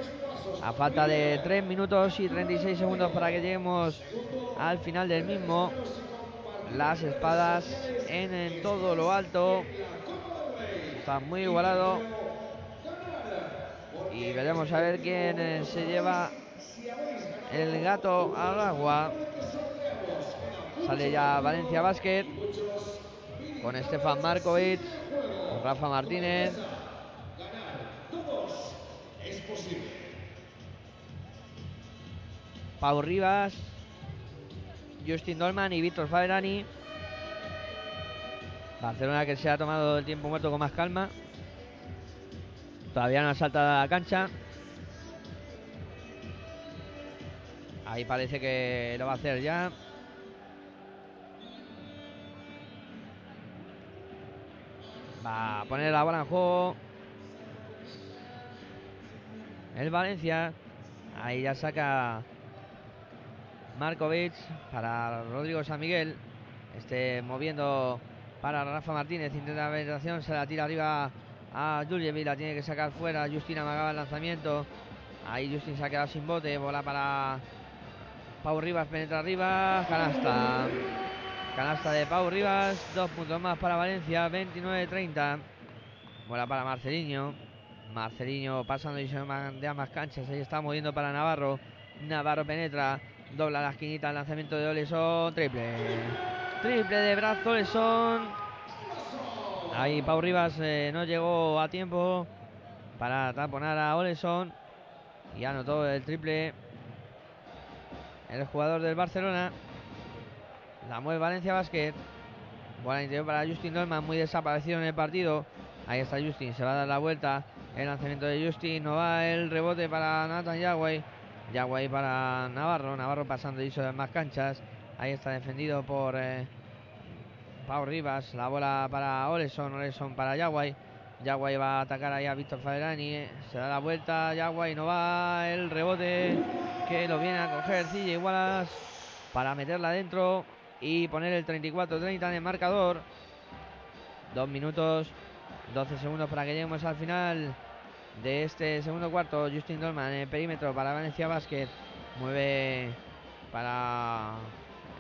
[SPEAKER 2] A falta de 3 minutos y 36 segundos para que lleguemos al final del mismo. Las espadas en, todo lo alto. Está muy igualado. Y veremos a ver quién eh, se lleva el gato al agua. Sale ya Valencia Basket con Estefan Markovic, Rafa Martínez. Pau Rivas, Justin Dolman y Víctor Faderani. Barcelona que se ha tomado el tiempo muerto con más calma. Todavía no ha saltado a la cancha. Ahí parece que lo va a hacer ya. Va a poner la bola en juego. El Valencia. Ahí ya saca Markovic para Rodrigo San Miguel. Este moviendo para Rafa Martínez. Intenta la penetración, se la tira arriba a Julievi, la tiene que sacar fuera. Justina amagaba el lanzamiento. Ahí Justin se ha quedado sin bote. Bola para Pau Rivas, penetra arriba. Canasta. Canasta de Pau Rivas, dos puntos más para Valencia, 29-30. Bola para Marceliño. Marceliño pasando y de ambas canchas. Ahí está moviendo para Navarro. Navarro penetra. Dobla la esquinita. El lanzamiento de Oleson. Triple. Triple de brazo Oleson. Ahí Pau Rivas eh, no llegó a tiempo para taponar a Oleson. Y anotó el triple. El jugador del Barcelona. La mueve Valencia Basket. Bola interior para Justin Dolman, muy desaparecido en el partido. Ahí está Justin, se va a dar la vuelta. El lanzamiento de Justin, no va el rebote para Nathan Yagüey. Yagüey para Navarro, Navarro pasando y de más canchas. Ahí está defendido por eh, Pau Rivas. La bola para Oleson, Oleson para Yagüey. Yagüey va a atacar ahí a Víctor Faderani. Se da la vuelta, Yagüey no va el rebote que lo viene a coger CJ Igualas para meterla adentro y poner el 34-30 en el marcador. Dos minutos, 12 segundos para que lleguemos al final de este segundo cuarto. Justin Dolman en el perímetro para Valencia Basket. Mueve para.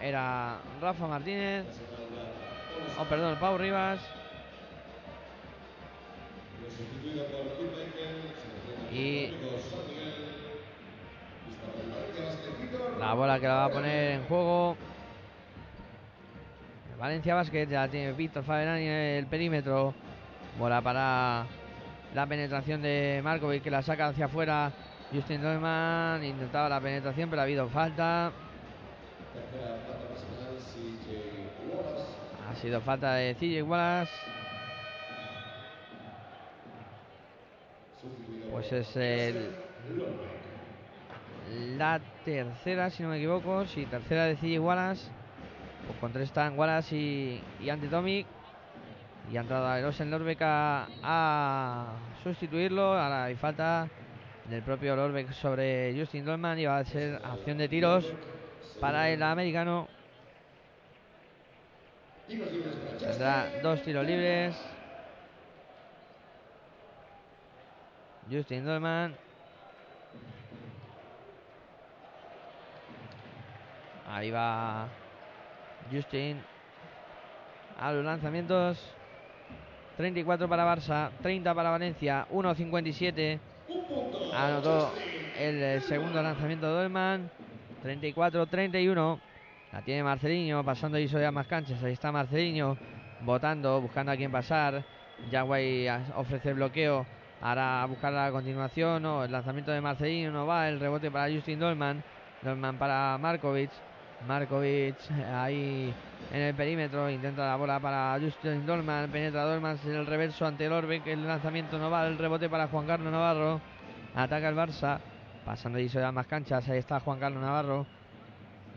[SPEAKER 2] Era Rafa Martínez. Oh, perdón, Pau Rivas. Y la bola que la va a poner en juego Valencia Basket, ya tiene Víctor Faberani en el perímetro. Bola para la penetración de Markovic que la saca hacia afuera. Justin Dolman intentaba la penetración, pero ha habido falta. Ha sido falta de CJ Wallace. Pues es el, la tercera, si no me equivoco. Sí, tercera de CJ Wallace. Pues con están Wallace y, y. Y ha entrado Erosen Lorbeck a, a, sustituirlo. Ahora hay falta del propio Lorbeck sobre Justin Dolman. Y va a ser acción de tiros para el americano. Tendrá dos tiros libres. Justin Dolman. Ahí va Justin a los lanzamientos. 34 para Barça, 30 para Valencia, 1.57. Anotó el segundo lanzamiento de Dolman. 34-31. La tiene Marceliño, pasando y a más canchas. Ahí está Marceliño, votando, buscando a quién pasar. Yagüey ofrece el bloqueo. Ahora a buscar la continuación. No, el lanzamiento de Marceliño no va. El rebote para Justin Dolman. Dolman para Markovic. Markovic ahí en el perímetro. Intenta la bola para Justin Dolman. Penetra Dolman en el reverso ante el que El lanzamiento no va. El rebote para Juan Carlos Navarro. Ataca el Barça. Pasando y se da más canchas. Ahí está Juan Carlos Navarro.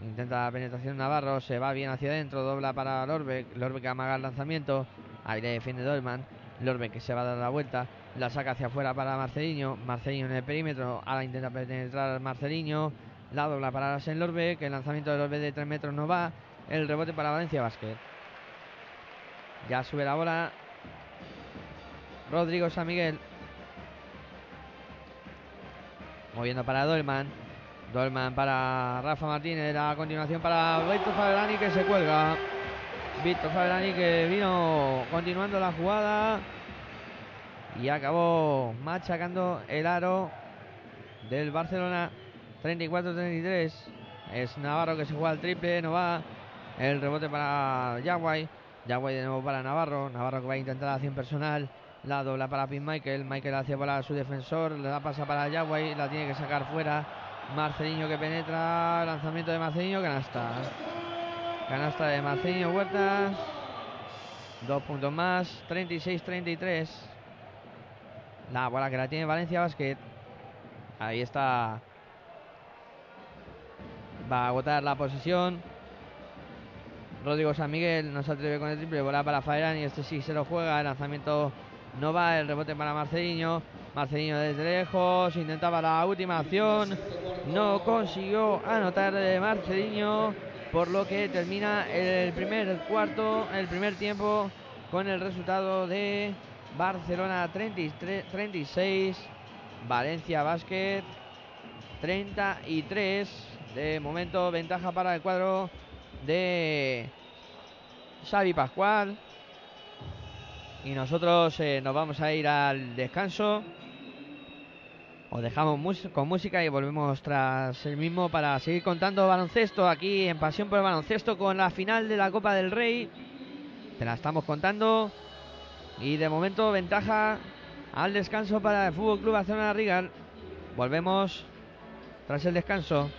[SPEAKER 2] Intenta la penetración Navarro. Se va bien hacia adentro. Dobla para Lorbeck. Lorbeck amaga el lanzamiento. Ahí le defiende Dolman. Lorbeck que se va a dar la vuelta. La saca hacia afuera para Marceliño. Marceliño en el perímetro. Ahora intenta penetrar Marceliño. La dobla para Arsène Lorbe, que el lanzamiento de Lorbe de 3 metros no va. El rebote para Valencia Basket. Ya sube la bola. Rodrigo San Miguel. Moviendo para Dolman. Dolman para Rafa Martínez. A continuación para Víctor Faberani que se cuelga. Víctor Faberani que vino continuando la jugada. Y acabó machacando el aro del Barcelona. 34-33. Es Navarro que se juega al triple, no va. El rebote para Yaguay. Yaguay de nuevo para Navarro. Navarro que va a intentar la acción personal. La dobla para Pin Michael. Michael hacia para su defensor. Le da pasa para Yaguay. La tiene que sacar fuera. Marceliño que penetra. Lanzamiento de Marceliño. Canasta. Canasta de Marceliño Huertas. Dos puntos más. 36-33. La bola que la tiene Valencia Basket. Ahí está Va a agotar la posición. Rodrigo San Miguel no se atreve con el triple. Bola para Faerán y este sí se lo juega. El lanzamiento no va. El rebote para Marceliño. Marceliño desde lejos. Intentaba la última acción. No consiguió anotar de Marceliño. Por lo que termina el primer cuarto, el primer tiempo, con el resultado de Barcelona 33, 36, Valencia Basket 33. De momento, ventaja para el cuadro de
[SPEAKER 3] Xavi Pascual. Y nosotros eh, nos vamos a ir al descanso. Os dejamos con música y volvemos tras el mismo para seguir contando baloncesto aquí en Pasión por el Baloncesto con la final de la Copa del Rey. Te la estamos contando. Y de momento ventaja al descanso para el Fútbol Club Barcelona Rigal. Volvemos tras el descanso.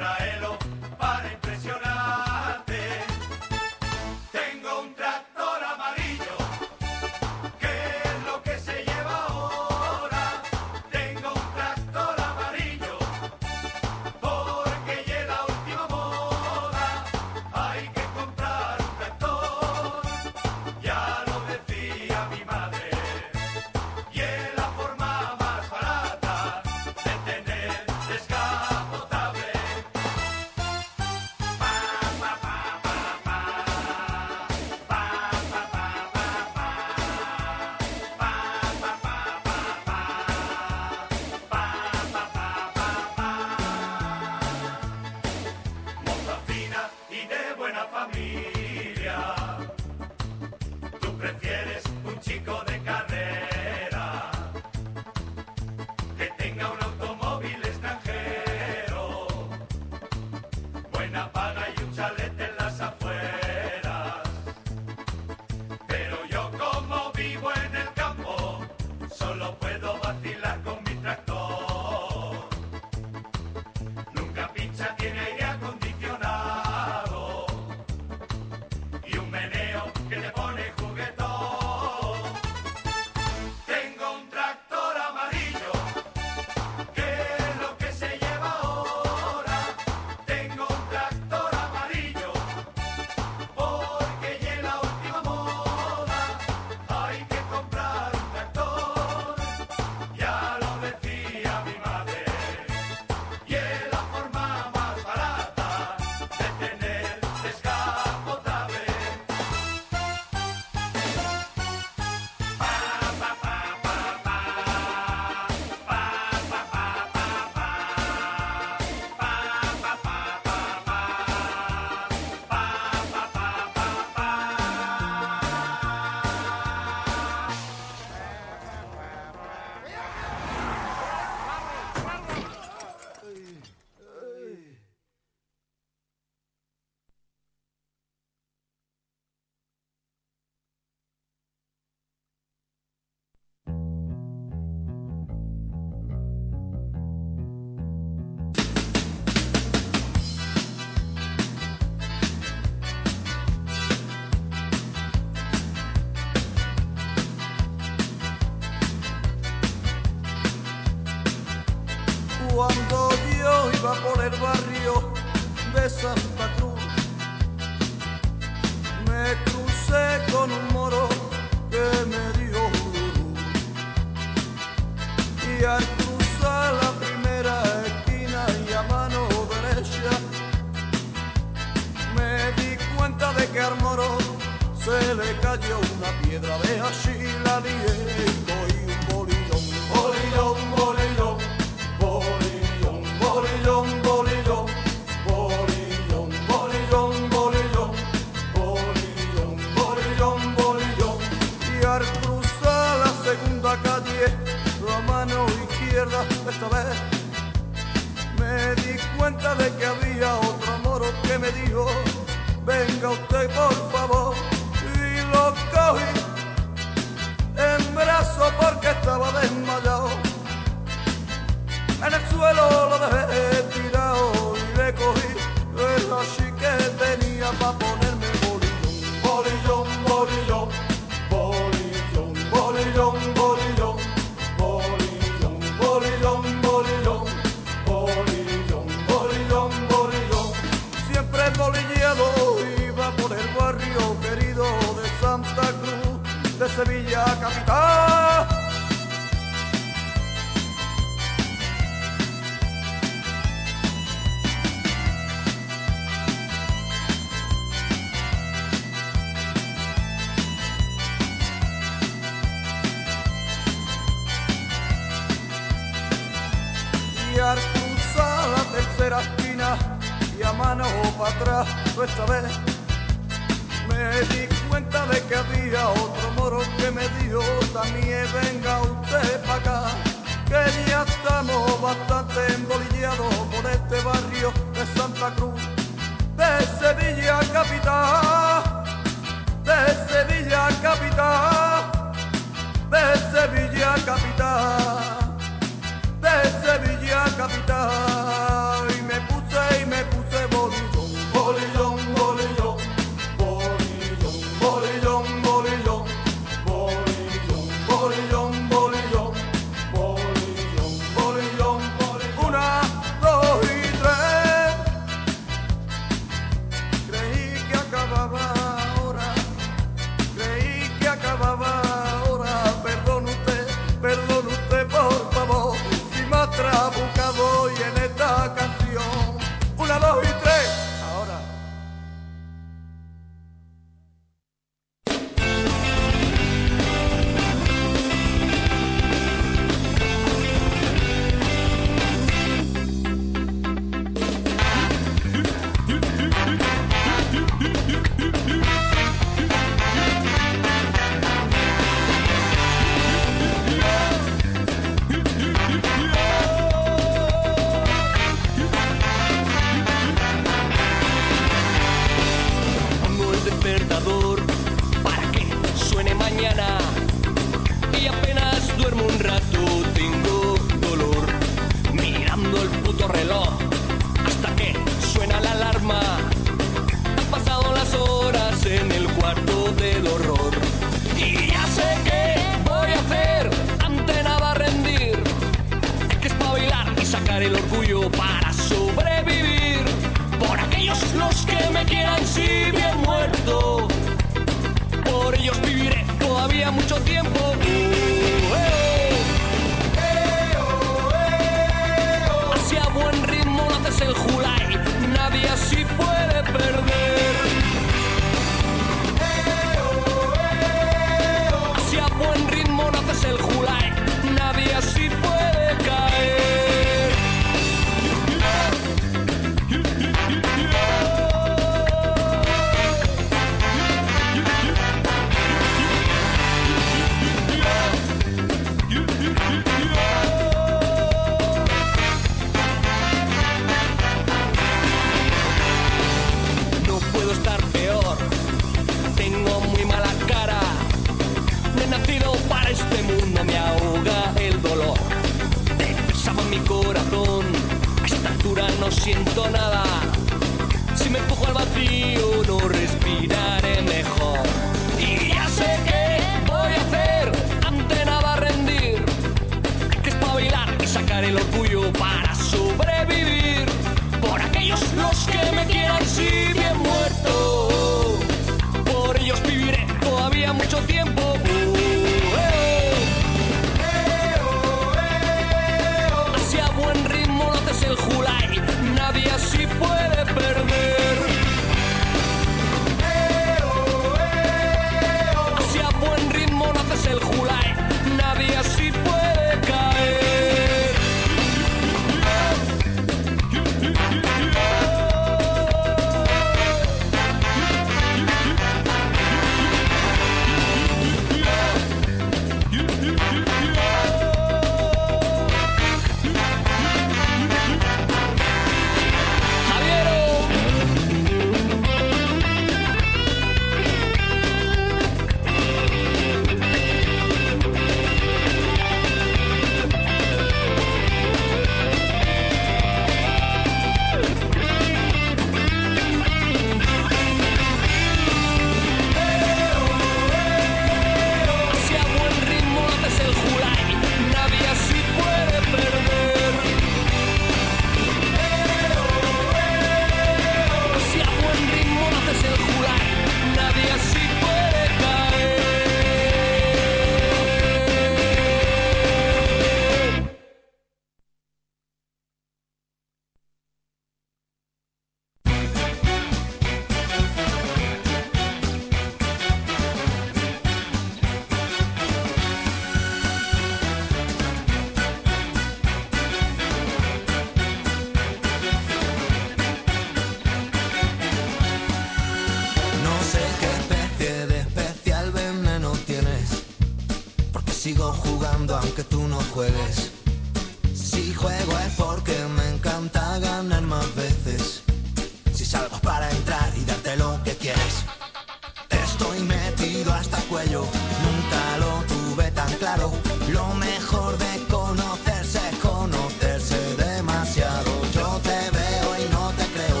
[SPEAKER 4] Lo
[SPEAKER 5] mejor
[SPEAKER 6] de conocerse es conocerse demasiado. Yo te veo y no te creo,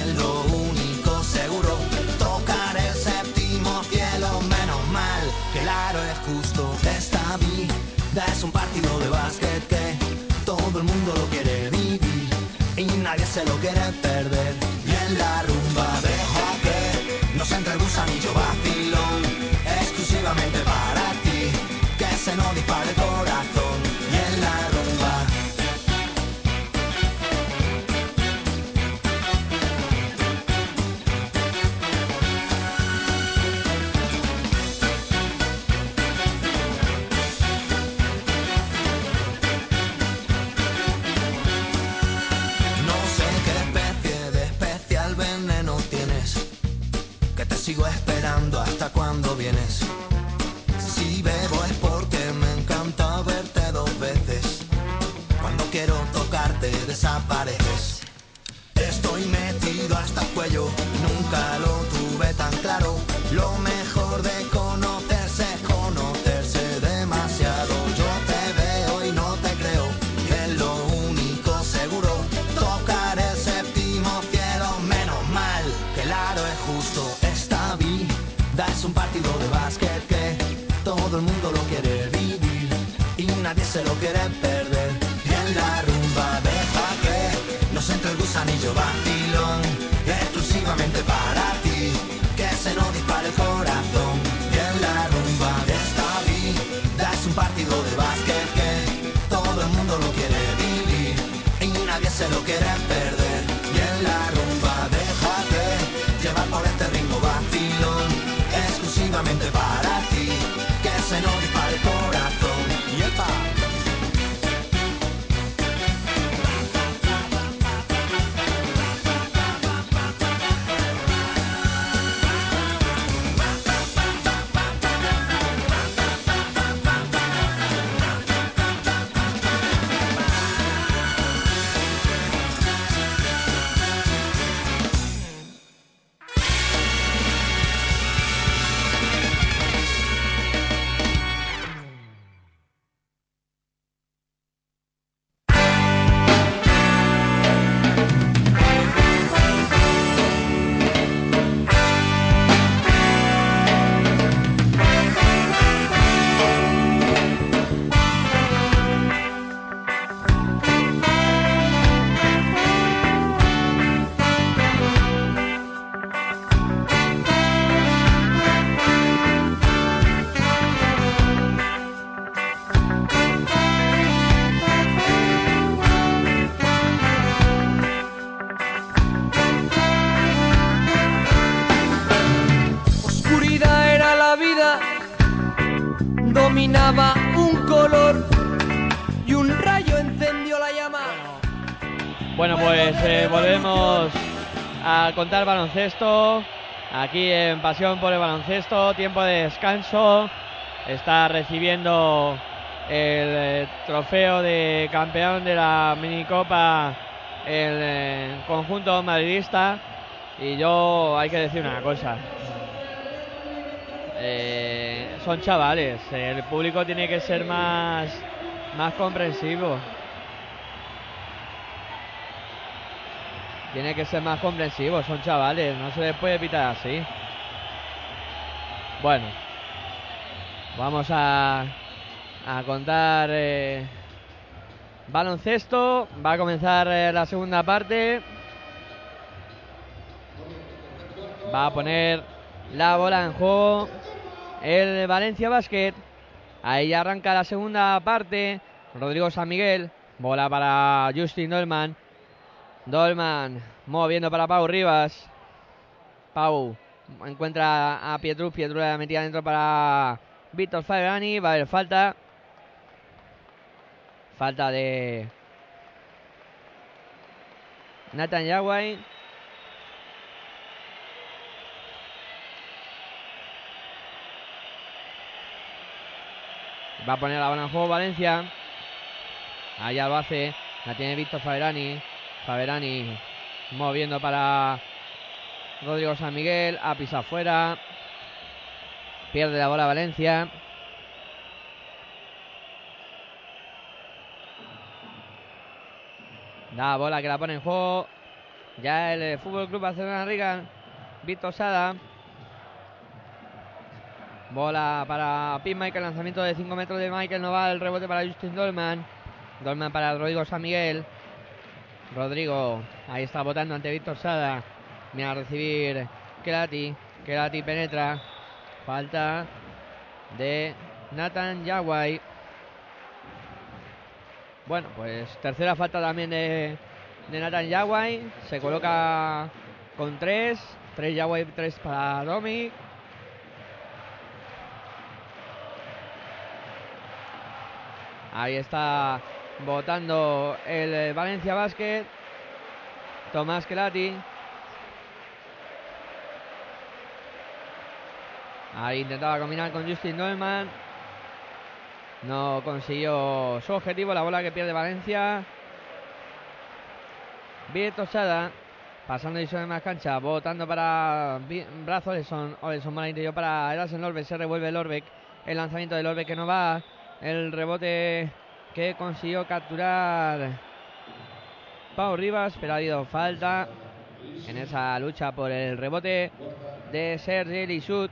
[SPEAKER 6] es lo único seguro. Tocar el séptimo cielo, menos mal, que el aro es justo. Esta vida es un partido de básquet que todo el mundo lo quiere vivir y nadie se lo quiere perder. Y en la que se nos dispare
[SPEAKER 2] volvemos a contar baloncesto. Aquí en Pasión por el Baloncesto, tiempo de descanso. Está recibiendo el eh, trofeo de campeón de la minicopa el eh, conjunto madridista. Y yo hay que decir una cosa. Eh, son chavales, el público tiene que ser más, más comprensivo. Tiene que ser más comprensivo, son chavales, no se les puede pitar así. Bueno, vamos a, a contar eh, baloncesto. Va a comenzar eh, la segunda parte. Va a poner la bola en juego el Valencia Basket. Ahí arranca la segunda parte. Rodrigo San Miguel. Bola para Justin Dolman. Dolman moviendo para Pau Rivas. Pau encuentra a Pietrus. Pietrus la metida dentro para Víctor Fabrani. Va a haber falta. Falta de Nathan Yawai. Va a poner la bola en juego Valencia. Allá lo hace. La tiene Víctor Faberani. Faberani moviendo para Rodrigo San Miguel. A pisar fuera. Pierde la bola Valencia. La bola que la pone en juego. Ya el eh, Fútbol Club Barcelona Riga. Víctor Sada. Bola para Pete Michael. Lanzamiento de 5 metros de Michael. No va el rebote para Justin Dolman. Dolman para Rodrigo San Miguel. Rodrigo. Ahí está votando ante Víctor Sada. Viene a recibir Kelati. Kelati penetra. Falta de Nathan Yawai. Bueno, pues tercera falta también de, de Nathan Yawai. Se coloca con tres. Tres Yawai, tres para Domi. Ahí está votando el eh, Valencia Basket. Tomás Kelati. Ahí intentaba combinar con Justin Dolman. No consiguió su objetivo. La bola que pierde Valencia. Bien tosada. Pasando y de más cancha. Votando para Brazo. Oleson. Oleson mal interior para Erasen Lorbeck. Se revuelve Lorbeck. El lanzamiento de Lorbeck que no va. El rebote que consiguió capturar Pau Rivas. Pero ha habido falta en esa lucha por el rebote de Sergi Lishut.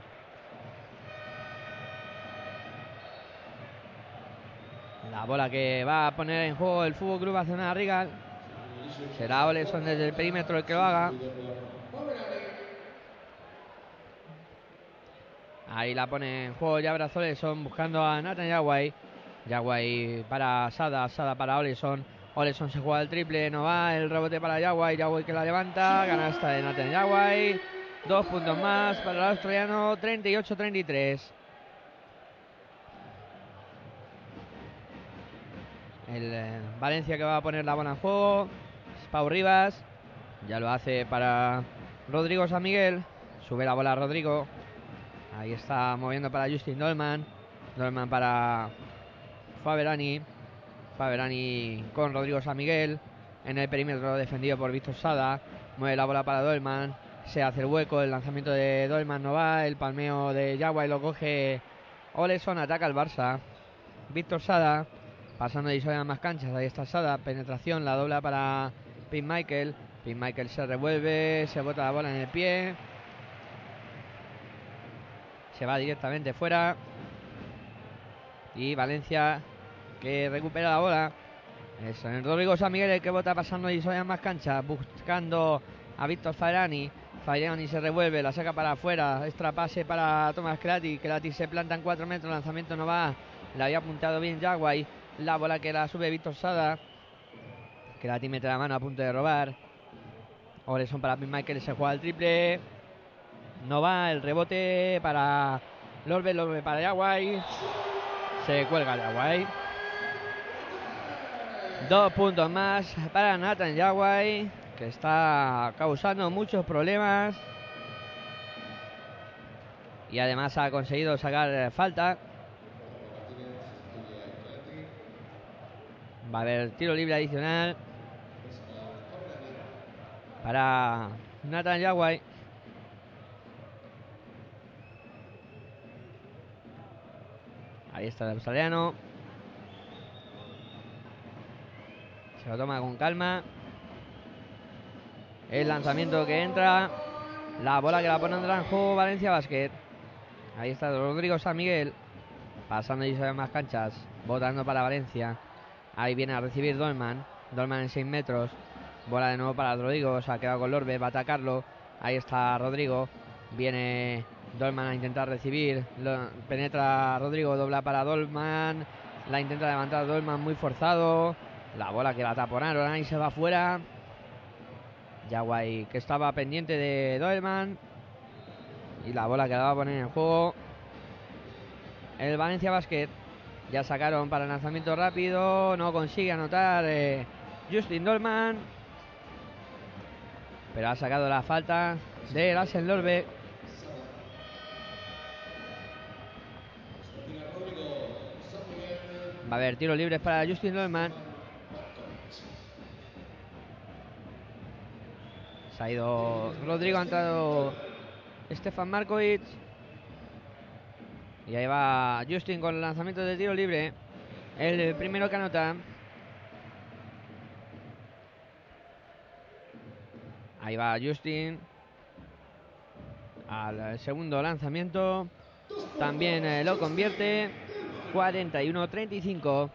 [SPEAKER 2] La bola que va a poner en juego el Fútbol Club Barcelona Rigal. Será Oleson desde el perímetro el que lo haga. Ahí la pone en juego ya Brazo Oleson buscando a Nathan Yaguay. Yaguay para Sada, Sada para Oleson. Oleson se juega el triple, no va. El rebote para Yaguay, Yaguay que la levanta. Canasta de Nathan Yaguay. Dos puntos más para el australiano, 38-33. El eh, Valencia que va a poner la bola en juego. Pau Rivas. Ya lo hace para Rodrigo San Miguel. Sube la bola Rodrigo. Ahí está moviendo para Justin Dolman. Dolman para Faberani. Faberani con Rodrigo San Miguel. En el perímetro defendido por Víctor Sada. Mueve la bola para Dolman. Se hace el hueco. El lanzamiento de Dolman no va. El palmeo de Yaguay lo coge Oleson. Ataca al Barça. Víctor Sada. Pasando y a más canchas. Ahí está Sada. Penetración. La dobla para Pete Michael. Pete Michael se revuelve. Se bota la bola en el pie. Se va directamente fuera. Y Valencia que recupera la bola. Es el Rodrigo San Miguel el que bota pasando y a más canchas. Buscando a Víctor Fairani. Fairani se revuelve. La saca para afuera. Extra pase para Tomás Kelati. Kelati se planta en 4 metros. Lanzamiento no va. Le había apuntado bien Yaguay. La bola que la sube Víctor Sada. Kelati mete la mano a punto de robar. Oleson para Michael. Se juega el triple. No va el rebote para Lorbe, Lorbe para Yaguay. Se cuelga Yaguay. Dos puntos más para Nathan Yaguay, que está causando muchos problemas. Y además ha conseguido sacar falta. Va a haber tiro libre adicional para Nathan Yaguay. Ahí está el australiano. Se lo toma con calma. El lanzamiento que entra. La bola que la pone en juego Valencia Basket. Ahí está Rodrigo San Miguel. Pasando y se más canchas. Votando para Valencia. Ahí viene a recibir Dolman. Dolman en 6 metros. Bola de nuevo para Rodrigo. Se ha quedado con Lorbe. Va a atacarlo. Ahí está Rodrigo. Viene Dolman a intentar recibir. Penetra Rodrigo. Dobla para Dolman. La intenta levantar Dolman muy forzado. La bola que la taponaron. Ahí se va fuera. Yaguay que estaba pendiente de Dolman. Y la bola que la va a poner en juego. El Valencia Basket. Ya sacaron para el lanzamiento rápido. No consigue anotar eh, Justin Dolman. Pero ha sacado la falta de Lassen Lorbe. a ver, tiros libres para Justin Dolman. Se ha ido Rodrigo, ha entrado Stefan Markovic. Y ahí va Justin con el lanzamiento de tiro libre. El primero que anota. Ahí va Justin. Al segundo lanzamiento. También eh, lo convierte. 41-35.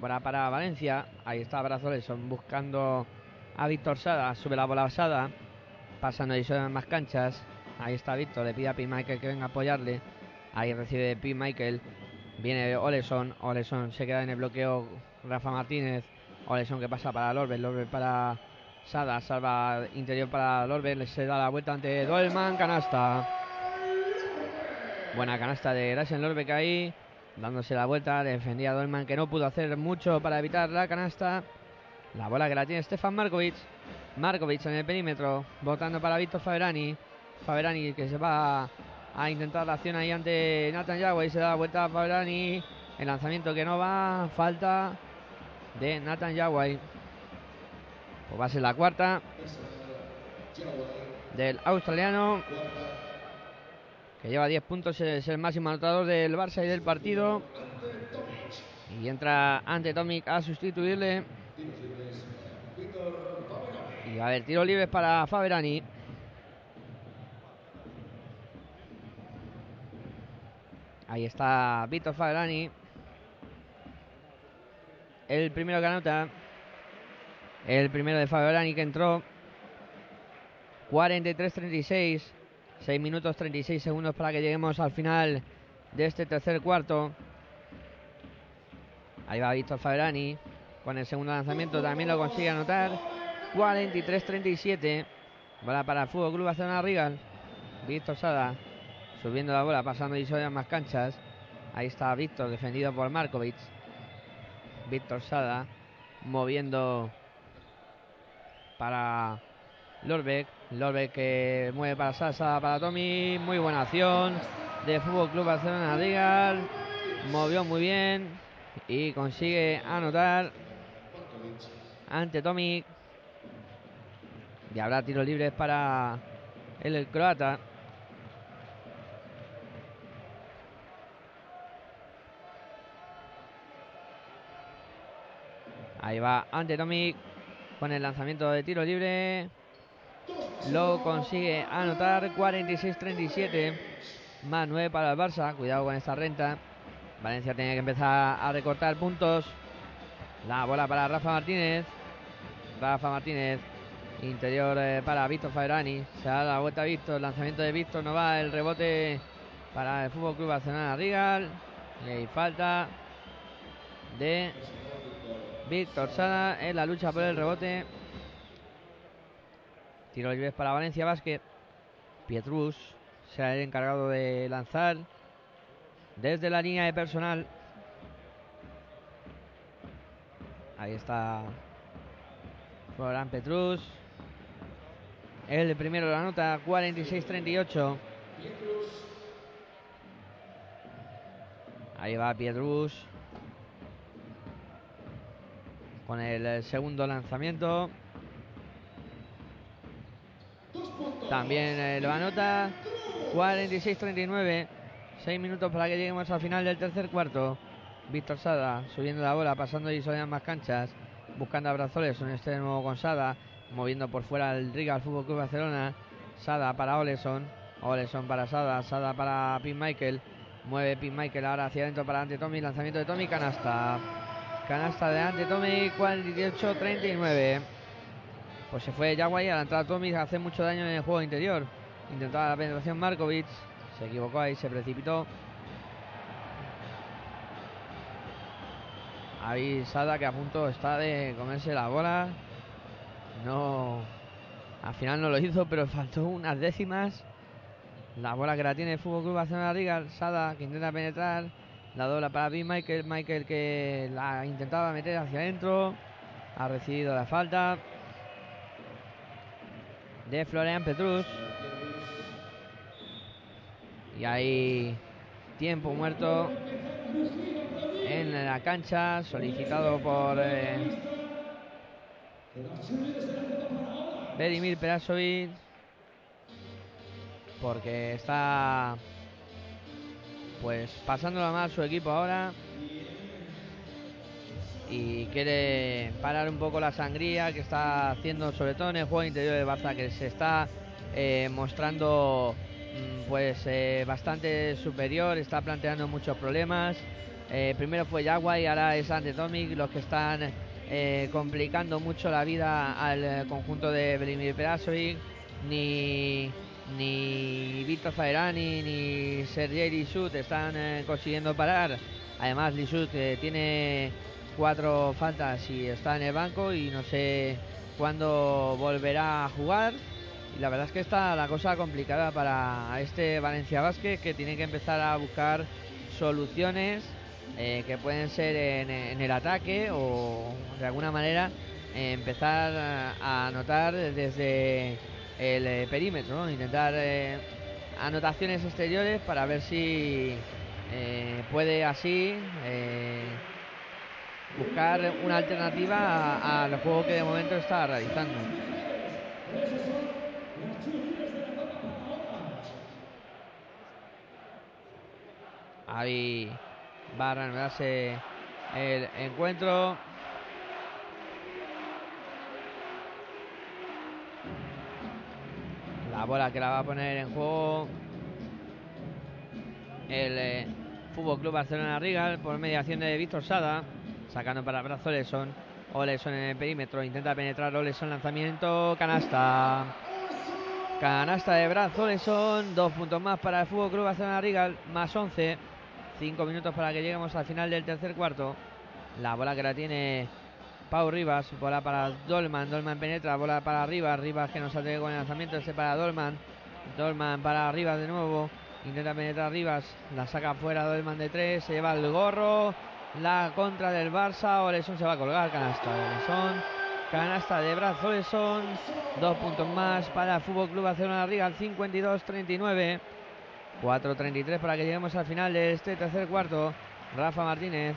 [SPEAKER 2] Para, para Valencia. Ahí está Brazoleson buscando a Víctor Sada. Sube la bola Sada. Pasando y en más canchas. Ahí está Víctor. Le pide a P. Michael que venga a apoyarle. Ahí recibe P. Michael. Viene Oleson. Oleson se queda en el bloqueo. Rafa Martínez. Oleson que pasa para Lorber. Lorber para Sada. Salva interior para Lorber. Se da la vuelta ante Dolman. Canasta. Buena canasta de Gracian Lorbeck ahí. Dándose la vuelta. Defendía a Dolman que no pudo hacer mucho para evitar la canasta. La bola que la tiene Stefan Markovic. Markovic en el perímetro. Votando para Víctor Faverani. Faverani que se va a intentar la acción ahí ante Nathan Yagüey. Se da la vuelta a Faverani. El lanzamiento que no va. Falta de Nathan Yagüey. Pues va a ser la cuarta del australiano. Que lleva 10 puntos. Es el máximo anotador del Barça y del partido. Y entra ante Tomic a sustituirle. Y a haber tiro libres para Faberani. Ahí está Víctor Faberani. El primero que anota. El primero de Faberani que entró. 43-36. 6 minutos 36 segundos para que lleguemos al final de este tercer cuarto. Ahí va Víctor Faberani. Con el segundo lanzamiento también lo consigue anotar. 43-37. Bola para el Fútbol Club Barcelona Rigal. Víctor Sada subiendo la bola, pasando y en más canchas. Ahí está Víctor, defendido por Markovic. Víctor Sada moviendo para Lorbeck. Lorbeck que mueve para Sasa, para Tommy. Muy buena acción de Fútbol Club Barcelona Rigal. Movió muy bien y consigue anotar ante Tommy. Y habrá tiros libres para el, el croata. Ahí va ante Tomic con el lanzamiento de tiro libre. Lo consigue anotar 46-37. Más 9 para el Barça. Cuidado con esta renta. Valencia tiene que empezar a recortar puntos. La bola para Rafa Martínez. Rafa Martínez. Interior eh, para Víctor Fairani. Se da la vuelta a Víctor. Lanzamiento de Víctor no va. El rebote para el Fútbol Club Barcelona Rigal. Y hay falta de Víctor Sada en la lucha por el rebote. Tiro libre para Valencia Basket. Pietrus será el encargado de lanzar desde la línea de personal. Ahí está Florán Petrus. El primero de la nota, 46-38. Ahí va Pietrus. Con el segundo lanzamiento. También eh, lo anota. 46-39. 6 minutos para que lleguemos al final del tercer cuarto. Víctor Sada subiendo la bola, pasando y en más canchas. Buscando a Brazoles, un nuevo con Sada. Moviendo por fuera el Riga al Fútbol Club Barcelona. Sada para Oleson. Oleson para Sada. Sada para Pin Michael. Mueve Pin Michael ahora hacia adentro para Ante Tommy. Lanzamiento de Tommy. Canasta. Canasta de Ante Tommy. 48-39. Pues se fue Yaguay a la entrada Tommy hace mucho daño en el juego interior. Intentaba la penetración Markovic. Se equivocó ahí, se precipitó. Ahí Sada que a punto está de comerse la bola. No. Al final no lo hizo, pero <laughs> faltó unas décimas. La bola que la tiene el Fútbol Club Barcelona Riga. Sada que intenta penetrar. La dobla para Big Michael. Michael que la intentaba meter hacia adentro. Ha recibido la falta de Florian Petrus. Y hay tiempo muerto en la cancha, solicitado por eh, Perasovic, porque está pues pasándolo mal su equipo ahora y quiere parar un poco la sangría que está haciendo sobre todo en el juego interior de Barça que se está eh, mostrando mm, pues eh, bastante superior está planteando muchos problemas. Eh, primero fue Yagua y ahora es Antetomic los que están complicando mucho la vida al conjunto de Vladimir Perasovic. Ni ni Víctor Faerani ni Sergei Lishut están consiguiendo parar. Además Lishut eh, tiene cuatro faltas y está en el banco y no sé cuándo volverá a jugar. Y la verdad es que está la cosa complicada para este Valencia Basket que tiene que empezar a buscar soluciones eh, que pueden ser en, el ataque o de alguna manera empezar a, anotar desde el eh, perímetro, intentar eh, anotaciones exteriores para ver si puede así buscar una alternativa al juego que de momento está realizando. Ahí va a reanudarse el encuentro. La bola que la va a poner en juego el eh, Fútbol Club Barcelona Rigal por mediación de Víctor Sada, sacando para el brazo Oleson. Oleson en el perímetro, intenta penetrar Oleson, lanzamiento, canasta. Canasta de brazo Oleson, dos puntos más para el Fútbol Club Barcelona Rigal, más 11. Cinco minutos para que lleguemos al final del tercer cuarto. La bola que la tiene Pau Rivas, bola para Dolman, Dolman penetra, bola para Rivas, Rivas que no sale con el lanzamiento, este para Dolman, Dolman para Rivas de nuevo, intenta penetrar Rivas, la saca fuera Dolman de tres, se lleva el gorro, la contra del Barça, Oleson se va a colgar, canasta Oleson, canasta de brazo Oleson, dos puntos más para el Fútbol Club Barcelona Rigal, 52-39, 4-33 para que lleguemos al final de este tercer cuarto, Rafa Martínez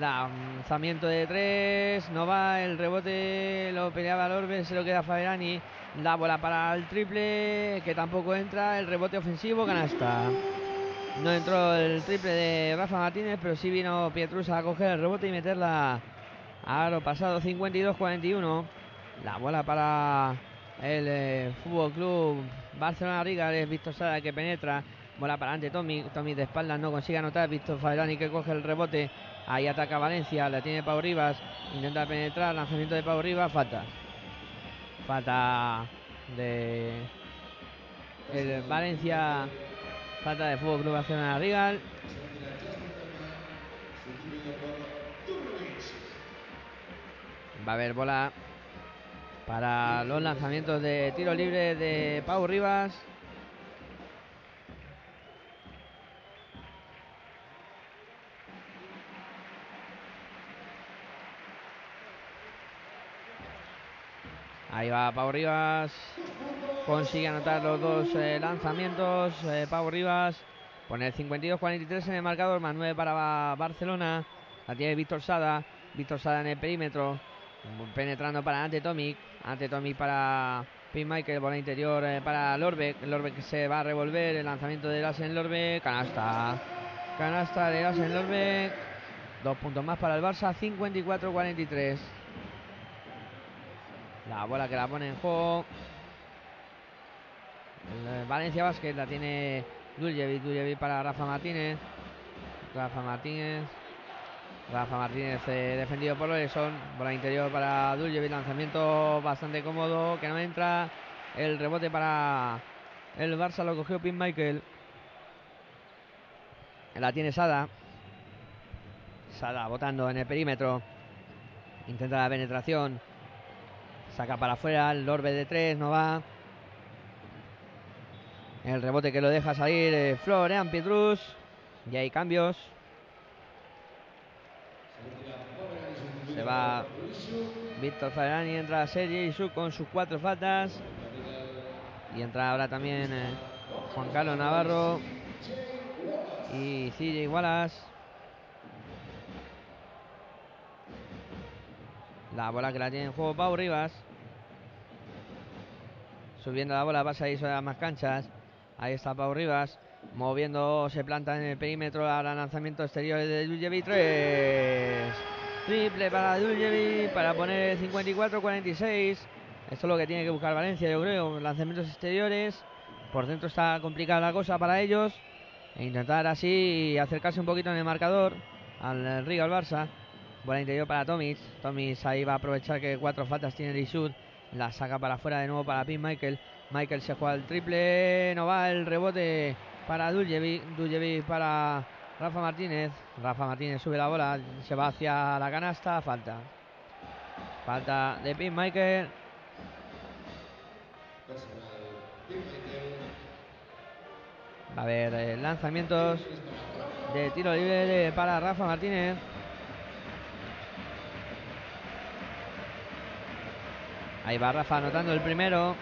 [SPEAKER 2] Lanzamiento de tres, no va, el rebote lo peleaba Lorbe, se lo queda Faberani. La bola para el triple, que tampoco entra, el rebote ofensivo, canasta. No entró el triple de Rafa Martínez, pero sí vino Pietrusa a coger el rebote y meterla a lo pasado 52-41. La bola para el eh, Fútbol Club Barcelona Riga, es Víctor que penetra. Bola para adelante, Tommy, Tommy de espaldas no consigue anotar, Víctor Faberani que coge el rebote, ahí ataca Valencia, la tiene Pau Rivas, intenta penetrar, lanzamiento de Pau Rivas, falta. Falta de el Valencia, falta de Fútbol Club Barcelona Rigal. Va a haber bola para los lanzamientos de tiro libre de Pau Rivas. Ahí va Pau Rivas. Consigue anotar los dos eh, lanzamientos. Eh, Rivas. Pone el 52-43 en el marcador. Más 9 para Ba- Barcelona. La tiene Víctor Sada. Víctor Sada en el perímetro. Penetrando para Ante Tomic. Ante Tomic para Pin Michael. Bola interior eh, para Lorbeck. Lorbeck se va a revolver. El lanzamiento de Lassen Lorbeck. Canasta. Canasta de Lassen Lorbeck. Dos puntos más para el Barça. 54-43. La bola que la pone en juego. Eh, Valencia Basket la tiene Duljevic. Duljevic para Rafa Martínez. Rafa Martínez. Rafa Martínez eh, defendido por Oleson. Bola interior para Duljevic. Lanzamiento bastante cómodo que no entra. El rebote para el Barça lo cogió Pin Michael. La tiene Sada. Sada botando en el perímetro. Intenta la penetración. Saca para afuera, el Lorbe de tres, no va. El rebote que lo deja salir eh, Florian Pietrus. Y hay cambios. Se va Víctor Ferrani, entra Sergi Isu con sus cuatro faltas. Y entra ahora también eh, Juan Carlos Navarro y CJ Wallace. La bola que la tiene en juego Pau Rivas. Subiendo la bola pasa y a las más canchas. Ahí está Pau Rivas. Moviendo, se planta en el perímetro. Ahora lanzamiento exterior de Duljevi 3. Triple para Duljevi para poner 54-46. Esto es lo que tiene que buscar Valencia, yo creo. Lanzamientos exteriores. Por dentro está complicada la cosa para ellos. E intentar así acercarse un poquito en el marcador al Riga, al Barça. Bola interior para Tomis. Tomis ahí va a aprovechar que cuatro faltas tiene Lishud. La saca para afuera de nuevo para Pin Michael. Michael se juega el triple. No va el rebote para Duljevic. Duljevic para Rafa Martínez. Rafa Martínez sube la bola. Se va hacia la canasta. Falta. Falta de Pin Michael. Va a haber eh, lanzamientos de tiro libre para Rafa Martínez. Ahí va Rafa anotando el primero.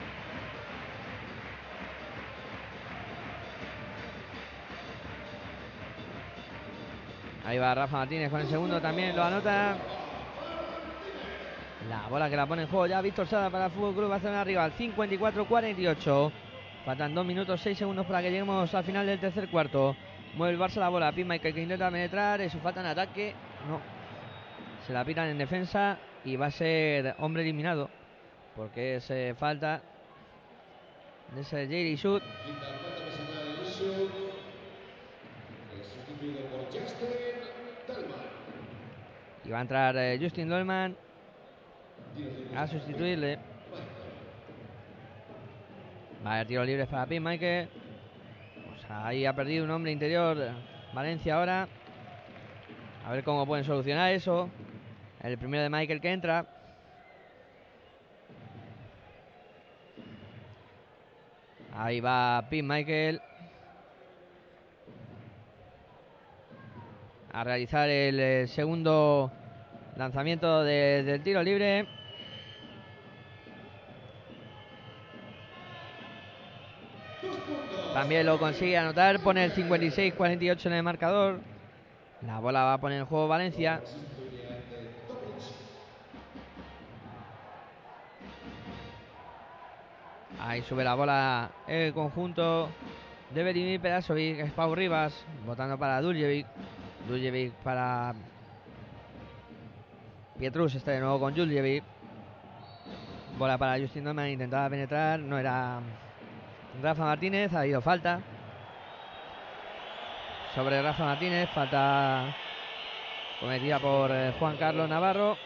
[SPEAKER 2] Ahí va Rafa Martínez con el segundo también lo anota. La bola que la pone en juego ya Víctor Sada para el Fútbol Club Barcelona Rival 54-48. Faltan 2 minutos 6 segundos para que lleguemos al final del tercer cuarto. Mueve el Barça la bola. Pin Michael que intenta penetrar. Eso falta en ataque. No. Se la pitan en defensa y va a ser hombre eliminado. Porque es eh, falta de ese Jerry Shoot. Y va a entrar eh, Justin Dolman a sustituirle. Va a haber tiros libres para Pin Michael. O sea, ahí ha perdido un hombre interior Valencia ahora. A ver cómo pueden solucionar eso. El primero de Michael que entra. Ahí va Pin Michael. A realizar el, eh, segundo lanzamiento de- del tiro libre. También lo consigue anotar, pone el 56-48 en el marcador. La bola va a poner en juego Valencia. Ahí sube la bola el conjunto de Berimir Perasovic, es Rivas, votando para Duljevic. Duljevic para Pietrus, está de nuevo con Duljevic. Bola para Justin Norman, intentaba penetrar, no era Rafa Martínez, ha habido falta. Sobre Rafa Martínez, falta cometida por eh, Juan Carlos Navarro.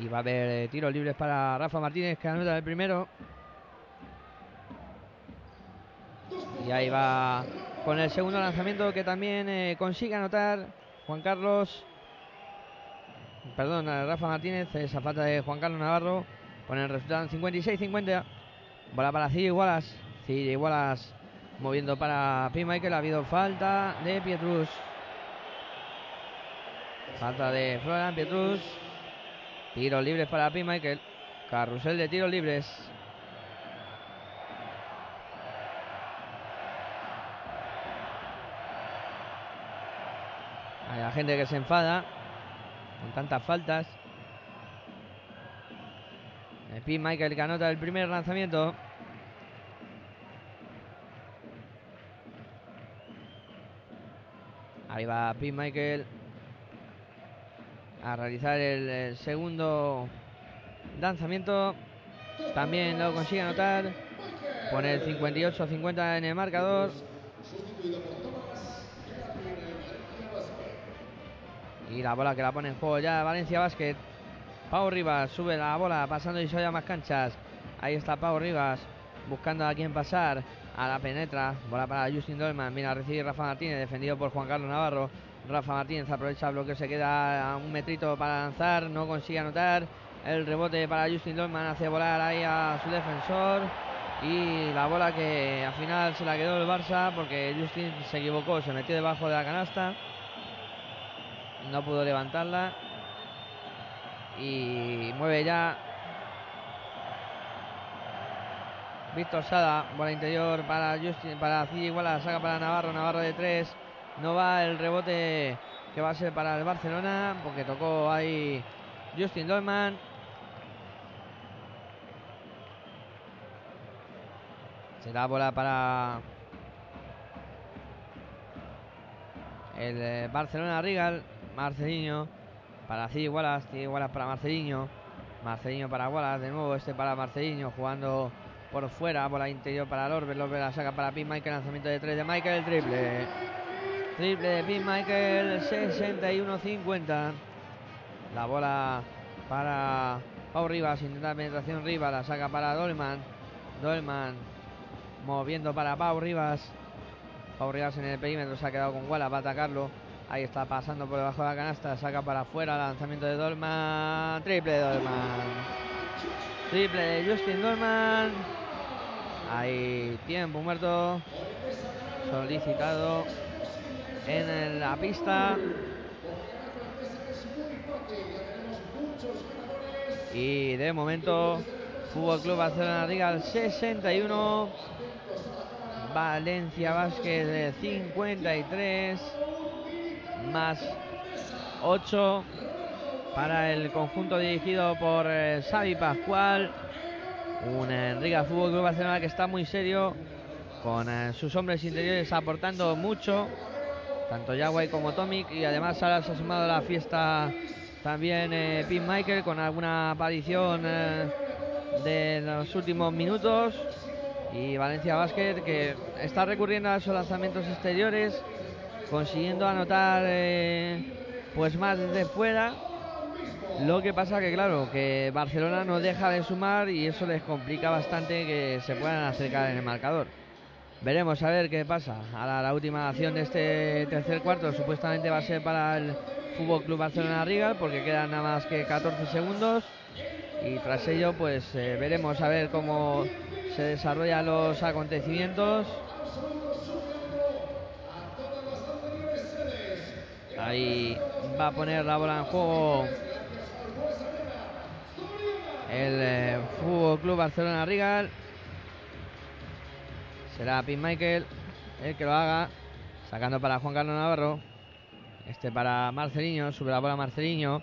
[SPEAKER 2] Y va a haber eh, tiros libres para Rafa Martínez, que anota el primero. Y ahí va con el segundo lanzamiento que también eh, consigue anotar Juan Carlos. Perdón, Rafa Martínez, esa falta de Juan Carlos Navarro. Pone el resultado en 56-50. Bola para CJ Wallace. CJ Wallace moviendo para P. Michael. Ha habido falta de Pietrus. Falta de Florian Pietrus. Tiros libres para P. Michael. Carrusel de tiros libres. Gente que se enfada con tantas faltas. El P. Michael que anota el primer lanzamiento. Ahí va P. Michael a realizar el, el segundo lanzamiento. También lo consigue anotar. Pone el 58-50 en el marcador. Y la bola que la pone en juego ya Valencia Basket. Pau Rivas sube la bola pasando y se más canchas. Ahí está Pau Rivas buscando a quién pasar. A la penetra. Bola para Justin Dolman. Viene a recibir Rafa Martínez, defendido por Juan Carlos Navarro. Rafa Martínez aprovecha el bloqueo, se queda a un metrito para lanzar. No consigue anotar. El rebote para Justin Dolman hace volar ahí a su defensor. Y la bola que al final se la quedó el Barça porque Justin se equivocó, se metió debajo de la canasta. No pudo levantarla. Y mueve ya Víctor Sada, bola interior para Justin, para Cid igual la saca para Navarro, Navarro de tres, No va el rebote que va a ser para el Barcelona, porque tocó ahí Justin Dolman. Será bola para el eh, Barcelona Rigal, Marcelinho para Cid Wallace, Cid Wallace para Marcelinho, Marcelinho para Wallace, de nuevo este para Marcelinho jugando por fuera, bola interior para Lorbe, Lorbe la saca para Pin Michael, lanzamiento de 3 de Michael, el triple. Triple de Pin Michael, 61-50. La bola para Pau Rivas, intenta penetración Rivas, la saca para Dolman. Dolman moviendo para Pau Rivas. Pau Rivas en el perímetro se ha quedado con Wallace, va a atacarlo. Ahí está pasando por debajo de la canasta, saca para afuera, lanzamiento de Dolman, triple de Dolman. Triple de Justin Dolman. Hay tiempo muerto solicitado en la pista. Y de momento, Fútbol Club Barcelona Riga 61. Valencia Vázquez 53. Más 8 para el conjunto dirigido por eh, Xavi Pascual. Un Riga Fútbol Club Barcelona que está muy serio con eh, sus hombres interiores aportando mucho, tanto Yagüey como Tomic, y además ahora se ha sumado a la fiesta también eh, Pete Michael con alguna aparición eh, de los últimos minutos. Y Valencia Basket que está recurriendo a esos lanzamientos exteriores, consiguiendo anotar eh, pues más desde fuera. Lo que pasa que claro, que Barcelona no deja de sumar y eso les complica bastante que se puedan acercar en el marcador. Veremos a ver qué pasa. Ahora la última acción de este tercer cuarto supuestamente va a ser para el Fútbol Club Barcelona Riga porque quedan nada más que 14 segundos y tras ello pues eh, veremos a ver cómo se desarrollan los acontecimientos. Ahí va a poner la bola en juego el eh, Fútbol Club Barcelona Rigal. Será Pin Michael el que lo haga. Sacando para Juan Carlos Navarro. Este para Marceliño. Sube la bola Marceliño.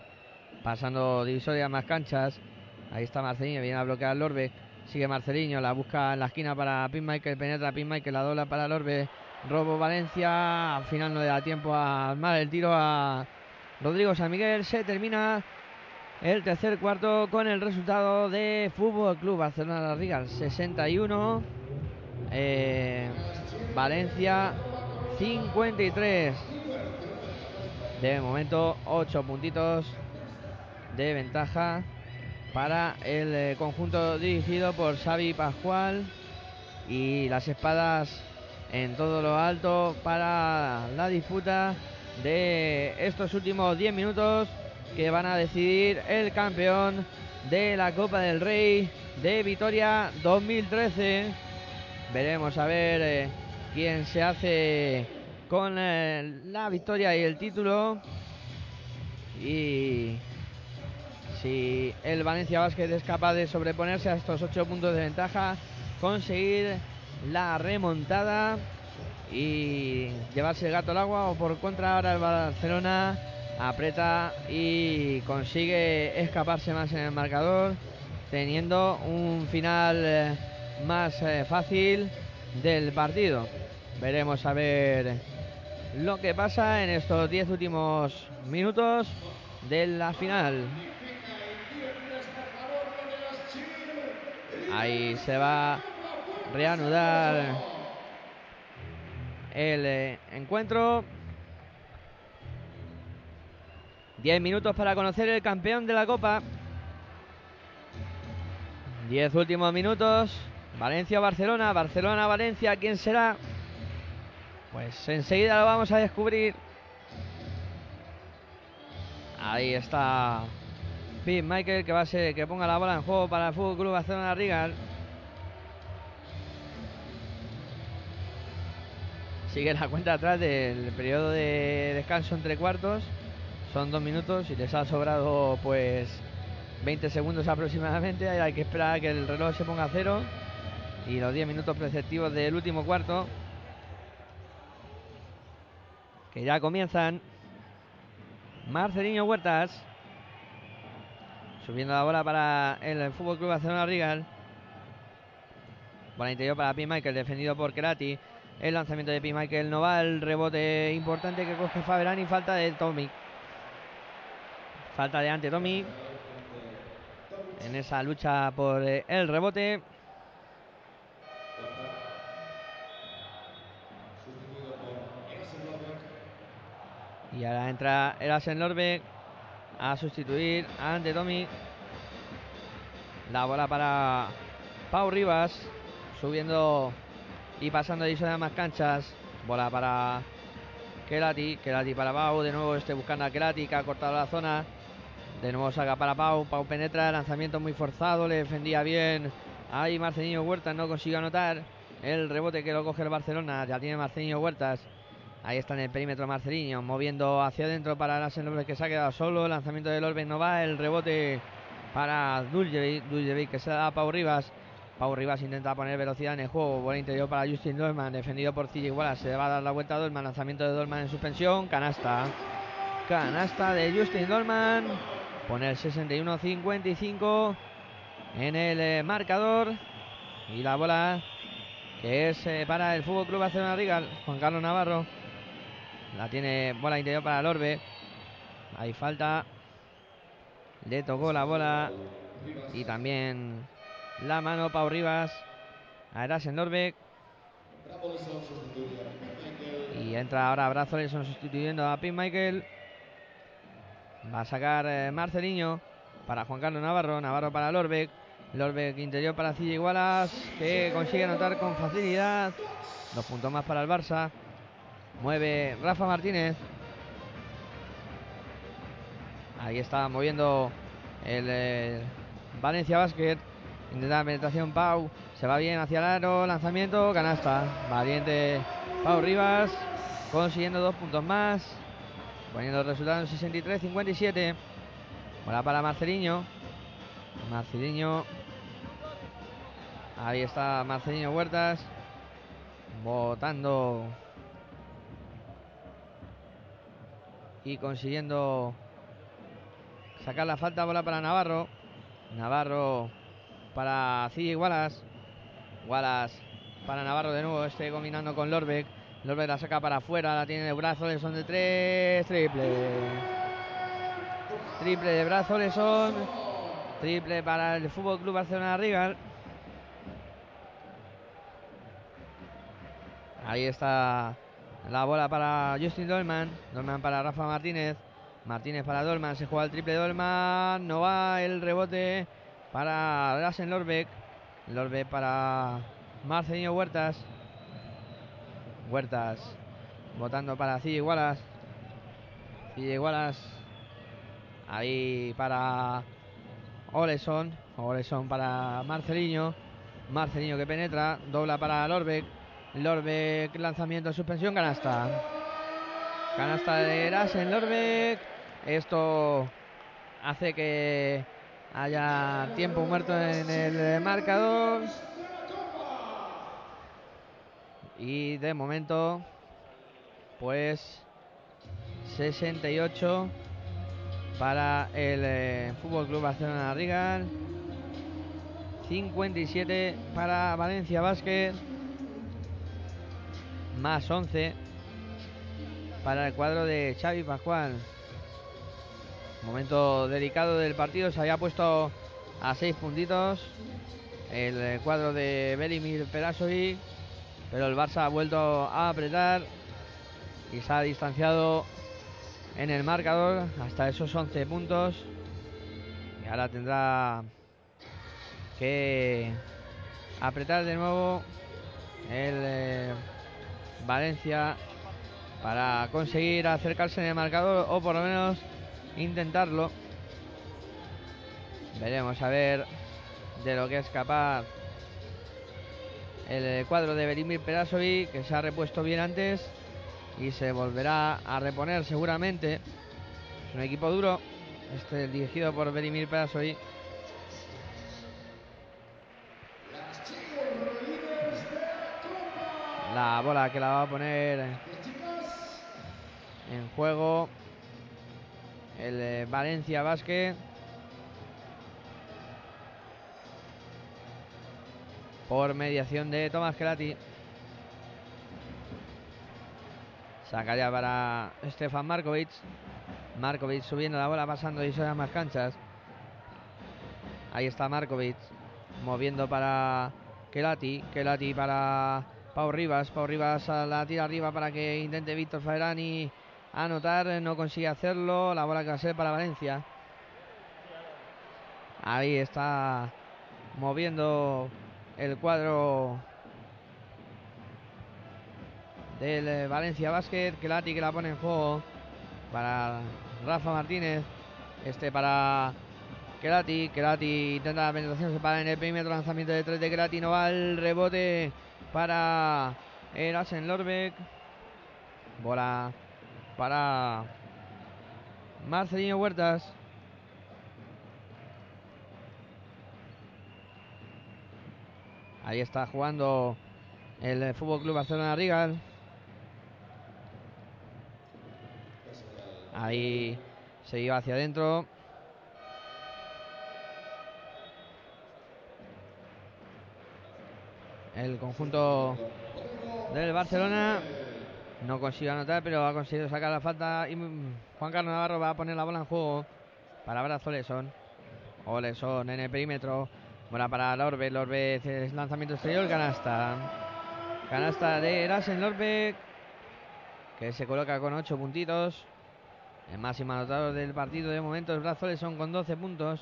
[SPEAKER 2] Pasando divisoria más canchas. Ahí está Marceliño. Viene a bloquear Lorbe. Sigue Marceliño. La busca en la esquina para Pin Michael. Penetra Pin Michael. La dobla para Lorbe. Robo Valencia. Al final no le da tiempo a armar el tiro a Rodrigo San Miguel. Se termina el tercer cuarto con el resultado de Fútbol Club Barcelona La Riga 61 eh, Valencia 53 de momento 8 puntitos de ventaja para el eh, conjunto dirigido por Xavi Pascual y las espadas en todo lo alto para la disputa de estos últimos 10 minutos que van a decidir el campeón de la Copa del Rey de Vitoria 2013. Veremos a ver eh, quién se hace con eh, la victoria y el título. Y si el Valencia Basket es capaz de sobreponerse a estos 8 puntos de ventaja, conseguir la remontada y llevarse el gato al agua o por contra ahora el Barcelona aprieta y consigue escaparse más en el marcador teniendo un final eh, más eh, fácil del partido. Veremos a ver lo que pasa en estos 10 últimos minutos de la final. Ahí se va reanudar el eh, encuentro 10 minutos para conocer el campeón de la Copa. 10 últimos minutos. Valencia-Barcelona. Barcelona-Valencia. ¿Quién será? Pues enseguida lo vamos a descubrir. Ahí está Pete Michael que va a ser que ponga la bola en juego para el Fútbol Club Barcelona Rigal. Sigue la cuenta atrás del periodo de descanso entre cuartos. Son dos minutos y les ha sobrado pues 20 segundos aproximadamente. Hay que esperar a que el reloj se ponga a cero. Y los 10 minutos preceptivos del último cuarto. que ya comienzan. Marcelino Huertas. Subiendo la bola para el Fútbol Club Barcelona Rigal. Bola interior para P. Michael, defendido por Kerati. El lanzamiento de P. Michael no va. El rebote importante que coge Faberani. Falta de Tommy. Falta de ante Tommy. En esa lucha por eh, el rebote. Y ahora entra Erasen Lorbeck a sustituir Ante Tommy. La bola para Pau Rivas. Subiendo y pasando de a más canchas. Bola para Kelati. Kelati para Pau. De nuevo este buscando a Kelati que ha cortado la zona. De nuevo saca para Pau. Pau penetra. Lanzamiento muy forzado. Le defendía bien. Ahí Marcelino Huertas no consigue anotar. El rebote que lo coge el Barcelona. Ya tiene Marcelino Huertas. Ahí está en el perímetro Marcelino, moviendo hacia adentro para Lassen López que se ha quedado solo. Lanzamiento de Lorben no va. El rebote para Duljevic. Duljevic que se da a Pau Rivas. Pau Rivas intenta poner velocidad en el juego. Buen interior para Justin Dolman, defendido por CJ Wallace. Se va a dar la vuelta a Dolman. Lanzamiento de Dolman en suspensión. Canasta. Canasta de Justin Dolman. Pone el 61-55 en el eh, marcador. Y la bola que es eh, para el Fútbol Club Barcelona. Juan Carlos Navarro. La tiene bola interior para Lorbe. Hay falta. Le tocó la bola. Y también la mano Pau Rivas. A Erasen Lorbe. Y entra ahora Brazoleson sustituyendo a Pim Michael. Va a sacar eh, Marceliño para Juan Carlos Navarro. Navarro para Lorbeck. Lorbeck interior para Cilla Igualas. Que consigue anotar con facilidad. Dos puntos más para el Barça. Mueve Rafa Martínez. Ahí está moviendo el eh, Valencia Basket. Intenta penetración Pau. Se va bien hacia el aro. Lanzamiento. Canasta. Valiente Pau Rivas. Consiguiendo dos puntos más. Poniendo el resultado en 63-57. Bola para Marceliño. Marceliño. Ahí está Marceliño Huertas. Votando y consiguiendo sacar la falta. Bola para Navarro. Navarro para Cilla Wallace. Wallace para Navarro de nuevo. Este combinando con Lorbeck. Lorbeck la saca para afuera. La tiene de brazo. Le son de tres. Triple. Triple de brazo. Le son. Triple para el Fútbol Club Barcelona Rigal. Ahí está la bola para Justin Dolman. Dolman para Rafa Martínez. Martínez para Dolman. Se juega el triple Dolman. No va el rebote para Lassen Lorbeck. Lorbeck para Marcelino Huertas. Huertas votando para Cille Wallace. Cille Wallace. Ahí para Oleson. Oleson para Marcelino. Marcelino que penetra. Dobla para Lorbeck. Lorbeck, lanzamiento, suspensión, canasta. Canasta de Erasen Lorbeck. Esto hace que haya tiempo muerto en el marcador. Y de momento, pues 68 para el eh, Fútbol Club Barcelona Rigal. 57 para Valencia Basket más 11 para el cuadro de Xavi Pascual. Momento delicado del partido, se había puesto a 6 puntitos el cuadro de Belimir Perasovic, pero el Barça ha vuelto a apretar y se ha distanciado en el marcador hasta esos 11 puntos. Y ahora tendrá que apretar de nuevo el eh, Valencia para conseguir acercarse en el marcador o por lo menos intentarlo. Veremos a ver de lo que es capaz el cuadro de Berimir Perasovic que se ha repuesto bien antes y se volverá a reponer seguramente. Es un equipo duro, este dirigido por Berimir Perasovic. La bola que la va a poner en juego el eh, Valencia Basket. Por mediación de Tomás Kelati. Sacaría para Stefan Markovic. Markovic subiendo la bola, pasando y más canchas. Ahí está Markovic. Moviendo para Kelati. Kelati para Pau Rivas. Pau Rivas a la tira arriba para que intente Víctor Fairani anotar. No consigue hacerlo. La bola que va a ser para Valencia. Ahí está moviendo el cuadro del eh, Valencia Basket. Kelati que la pone en juego para Rafa Martínez. Este para Kelati. Kelati intenta la penetración, se para en el perímetro. Lanzamiento de 3 de Kelati. No va el rebote para Erasen Lorbeck. Bola para Marcelino Huertas. Ahí está jugando el Fútbol Club Barcelona Rigal. Ahí se iba hacia adentro. El conjunto del Barcelona no consigue anotar, pero ha conseguido sacar la falta. Y Juan Carlos Navarro va a poner la bola en juego para Brazo Oleson. Oleson en el perímetro. Bola para Lorbe. Lorbe es lanzamiento exterior. Canasta. Canasta de Erasen Lorbe. Que se coloca con 8 puntitos. El máximo anotador del partido de momento es Brazo Oleson con 12 puntos.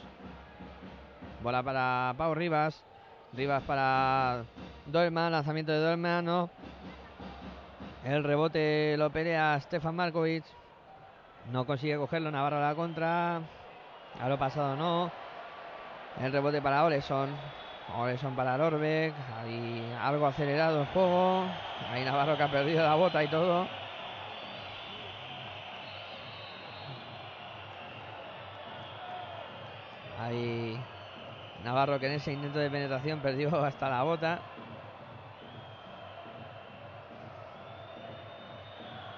[SPEAKER 2] Bola para Pau Rivas. Rivas para Dolman. Lanzamiento de Dolman. No. El rebote lo pelea Stefan Markovic. No consigue cogerlo. Navarro a la contra. A lo pasado no. El rebote para Oleson. Oleson para Lorbeck. Ahí algo acelerado el juego. Ahí Navarro que ha perdido la bota y todo. Ahí Navarro que en ese intento de penetración perdió <laughs> hasta la bota.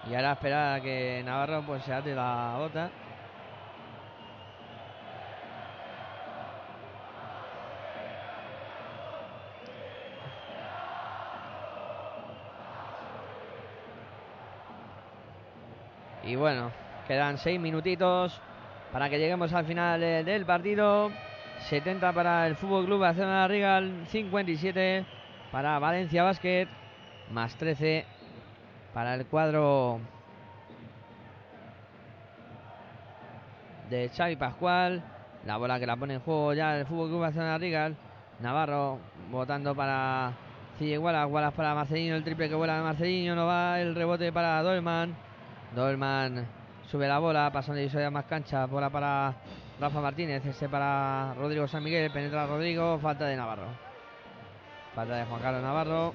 [SPEAKER 2] Y ahora esperar que Navarro pues se ate la bota. Y bueno, quedan seis minutitos para que lleguemos al final del partido. 70 para el Fútbol Club Barcelona Regal, 57 para Valencia Basket, más 13 para el cuadro de Xavi Pascual. La bola que la pone en juego ya el Fútbol Club Barcelona Regal. Navarro votando para Cille Wallace, para Marcelino, el triple que vuela de Marcelino, no va el rebote para Dolman. Dolman sube la bola, pasando y más cancha, bola para Rafa Martínez, este para Rodrigo San Miguel, penetra Rodrigo, falta de Navarro. Falta de Juan Carlos Navarro.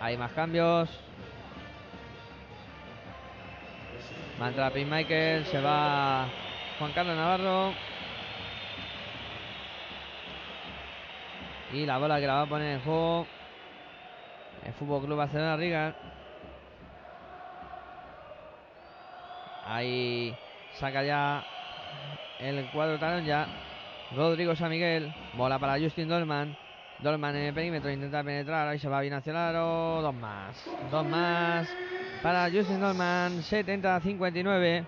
[SPEAKER 2] Hay más cambios. Va a entrar Pin Michael, se va Juan Carlos Navarro. Y la bola que la va a poner en juego el Fútbol Club Barcelona Riga. Ahí saca ya el cuadro talón ya. Rodrigo San Miguel. Bola para Justin Dolman. Dolman en el perímetro intenta penetrar. Ahí se va bien hacia el aro. Dos más. Dos más para Justin Dolman. 70-59.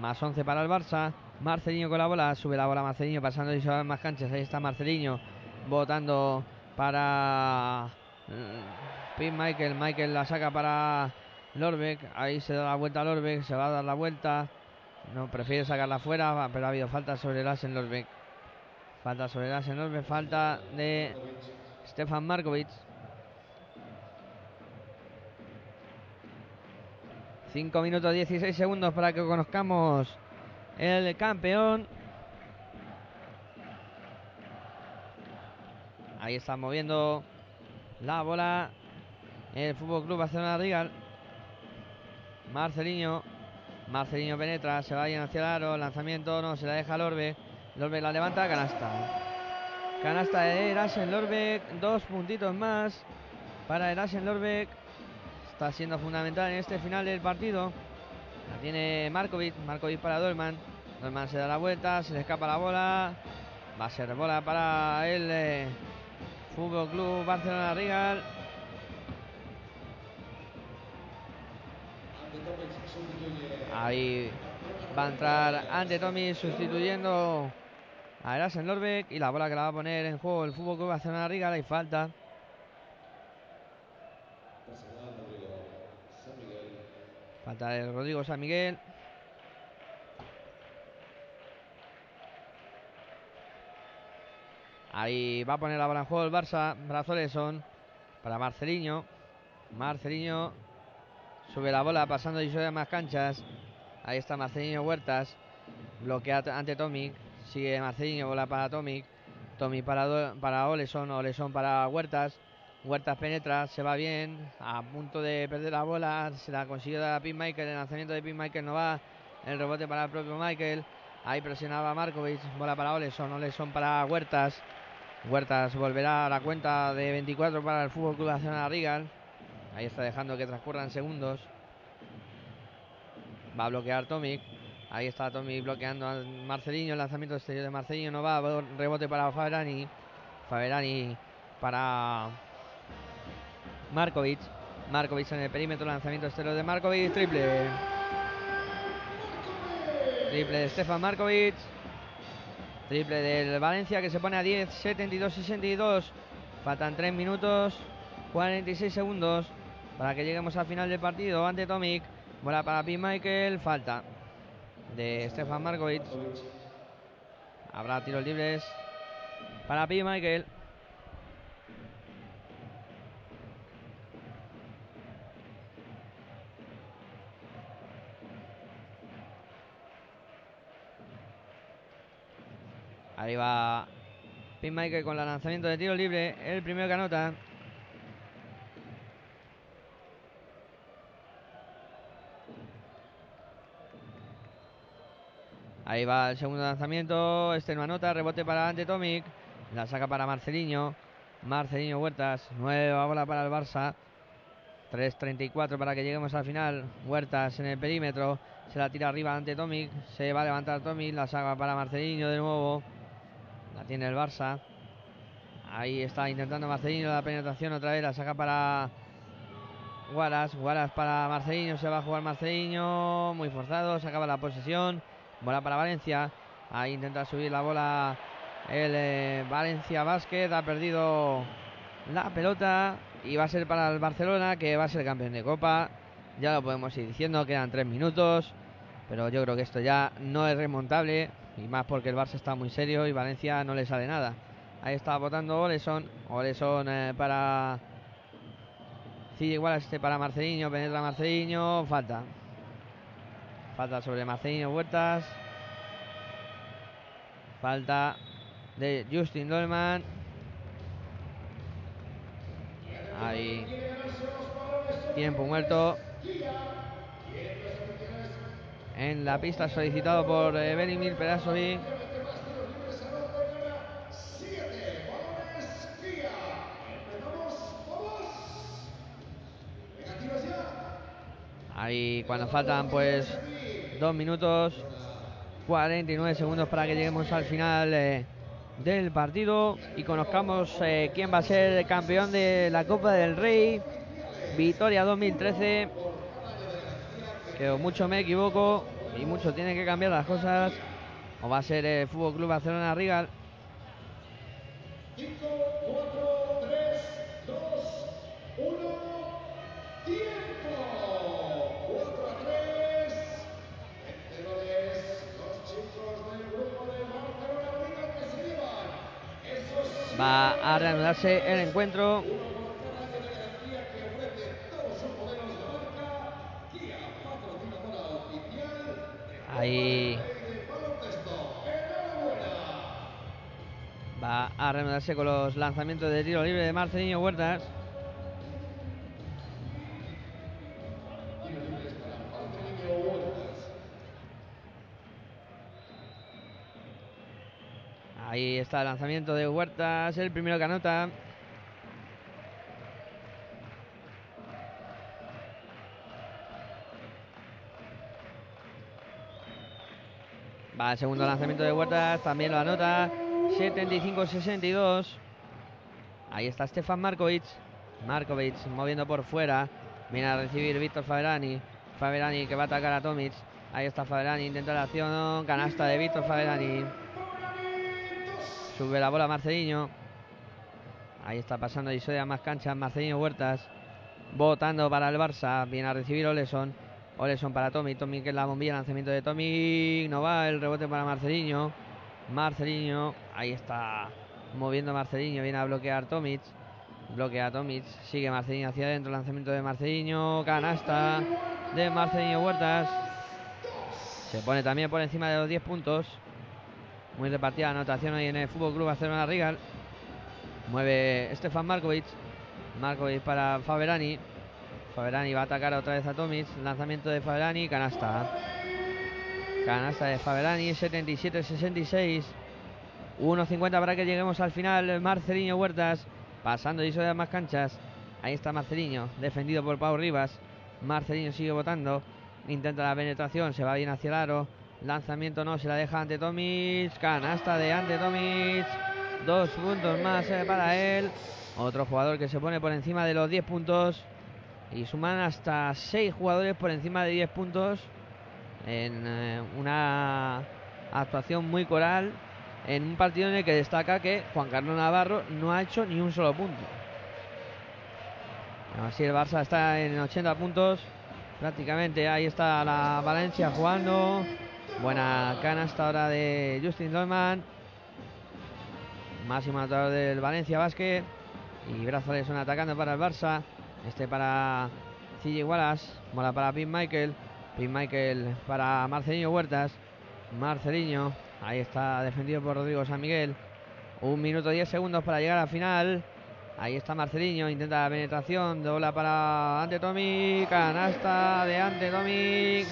[SPEAKER 2] Más 11 para el Barça. Marcelinho con la bola. Sube la bola Marcelinho pasando y se va más canchas. Ahí está Marcelinho. Votando para Pin Michael. Michael la saca para Lorbeck. Ahí se da la vuelta a Lorbeck. Se va a dar la vuelta. No, prefiere sacarla fuera, pero ha habido falta sobre el en Lorbeck. Falta sobre el en Lorbeck. Falta de Stefan Markovic. 5 minutos 16 segundos para que conozcamos el campeón. Ahí está moviendo la bola el Fútbol Club Barcelona Rigal. Marcelinho. Marcelinho penetra, se va hacia el aro, lanzamiento, no, se la deja Lorbe. Lorbe la levanta, canasta. Canasta de Erasen Lorbeck, dos puntitos más para Erasen Lorbeck. está siendo fundamental en este final del partido. La tiene Markovic, Markovic para Dolman. Dolman se da la vuelta, se le escapa la bola. Va a ser bola para el eh, Fútbol Club Barcelona Regal. Ahí va a entrar ante Tommy sustituyendo a Erasen Lorbeck y la bola que la va a poner en juego el Fútbol Club Barcelona Regal. Hay falta. Falta de Rodrigo San Miguel. Ahí va a poner la bola en juego el Barça. Brazoles son para Marceliño. Marceliño sube la bola pasando y sube más canchas. Ahí está Marceliño Huertas. Bloquea ante Tomic. Sigue Marceliño, bola para Tomic. Tomic para, para Oleson. Oleson para Huertas. Huertas penetra, se va bien. A punto de perder la bola. Se la consiguió dar a Michael. El lanzamiento de Michael no va. El rebote para el propio Michael. Ahí presionaba Markovic. Bola para Oleson. Oleson para Huertas. Huertas volverá a la cuenta de 24 para el Fútbol Club Nacional Rigal. Ahí está dejando que transcurran segundos. Va a bloquear Tomic. Ahí está Tomic bloqueando a Marcelino. El lanzamiento exterior de Marcelino no va. Rebote para Faberani. Faberani para Markovic. Markovic en el perímetro. Lanzamiento exterior de Markovic. Triple. Triple de Stefan Markovic. Triple del Valencia que se pone a 10, 72, 62. Faltan 3 minutos, 46 segundos para que lleguemos al final del partido. Ante Tomic, bola para Pete Michael, falta de Stefan Markovic. Habrá tiros libres para Pete Michael. Va Pin Michael con el lanzamiento de tiro libre. El primero que anota. Ahí va el segundo lanzamiento. Este no anota. Rebote para Ante Tomic. La saca para Marceliño. Marceliño Huertas. Nueva bola para el Barça. 3.34 para que lleguemos al final. Huertas en el perímetro. Se la tira arriba ante Tomic. Se va a levantar Tomic. La saca para Marceliño de nuevo. La tiene el Barça. Ahí está intentando Marcelino la penetración otra vez. La saca para Guaras. Guaras para Marcelino. Se va a jugar Marcelino. Muy forzado. Se acaba la posesión. Bola para Valencia. Ahí intenta subir la bola el eh, Valencia Basket. Ha perdido la pelota. Y va a ser para el Barcelona que va a ser campeón de Copa. Ya lo podemos ir diciendo. Quedan tres minutos. Pero yo creo que esto ya no es remontable. Y más porque el Barça está muy serio y Valencia no le sale nada. Ahí está votando Oleson. Oleson eh, para. Sí, igual este para Marceliño. Penetra Marceliño. Falta. Falta sobre Marceliño Huertas. Falta de Justin Dolman. Ahí. Tiempo muerto. En la pista solicitado por eh, Benimir Perasovic. Ahí cuando faltan pues dos minutos 49 segundos para que lleguemos al final eh, del partido y conozcamos eh, quién va a ser el campeón de la Copa del Rey. Victoria 2013. Que mucho me equivoco y mucho tiene que cambiar las cosas. O va a ser el Fútbol Club Barcelona Rigal. Va a reanudarse el encuentro. Ahí va a reanudarse con los lanzamientos de tiro libre de Marcelino Huertas. Ahí está el lanzamiento de Huertas, el primero que anota. Va el segundo lanzamiento de Huertas, también lo anota. 75-62. Ahí está Stefan Markovic. Markovic moviendo por fuera. Viene a recibir Víctor Faverani. Faverani que va a atacar a Tomic. Ahí está Faverani, intenta la acción. Canasta de Víctor Faverani. Sube la bola Marceliño. Ahí está pasando Isoya más canchas. Marceliño Huertas. Votando para el Barça. Viene a recibir Oleson. Oleson para Tommy. Tommy que es la bombilla. Lanzamiento de Tommy. No va. El rebote para Marceliño. Marceliño. Ahí está moviendo Marceliño. Viene a bloquear Tomic. Bloquea Tomic. Sigue Marceliño hacia adentro. Lanzamiento de Marceliño. Canasta de Marceliño Huertas. Se pone también por encima de los 10 puntos. Muy repartida anotación hoy en el Fútbol Club Barcelona Rigal. Mueve Stefan Markovic. Markovic para Faberani. Faberani va a atacar otra vez a Tomic. Lanzamiento de Faberani. Canasta. Canasta de Faberani. 77-66. 1.50 para que lleguemos al final. Marceliño Huertas. Pasando y de más canchas. Ahí está Marceliño. Defendido por Pau Rivas. Marceliño sigue votando. Intenta la penetración. Se va bien hacia el aro. Lanzamiento no. Se la deja ante Tomic. Canasta de ante Tomic. Dos puntos más eh, para él. Otro jugador que se pone por encima de los 10 puntos. Y suman hasta 6 jugadores por encima de 10 puntos. En eh, una actuación muy coral. En un partido en el que destaca que Juan Carlos Navarro no ha hecho ni un solo punto. Así el Barça está en 80 puntos. Prácticamente ahí está la Valencia jugando. Buena canasta ahora de Justin Dolman. Máximo anotador del Valencia Basket. Y brazos son atacando para el Barça. Este para CJ Wallace. Mola para Pim Michael. Pim Michael para Marcelinho Huertas. Marcelinho. Ahí está defendido por Rodrigo San Miguel. Un minuto 10 segundos para llegar al final. Ahí está Marcelinho, intenta la penetración, dobla para Ante canasta de Ante Tomic,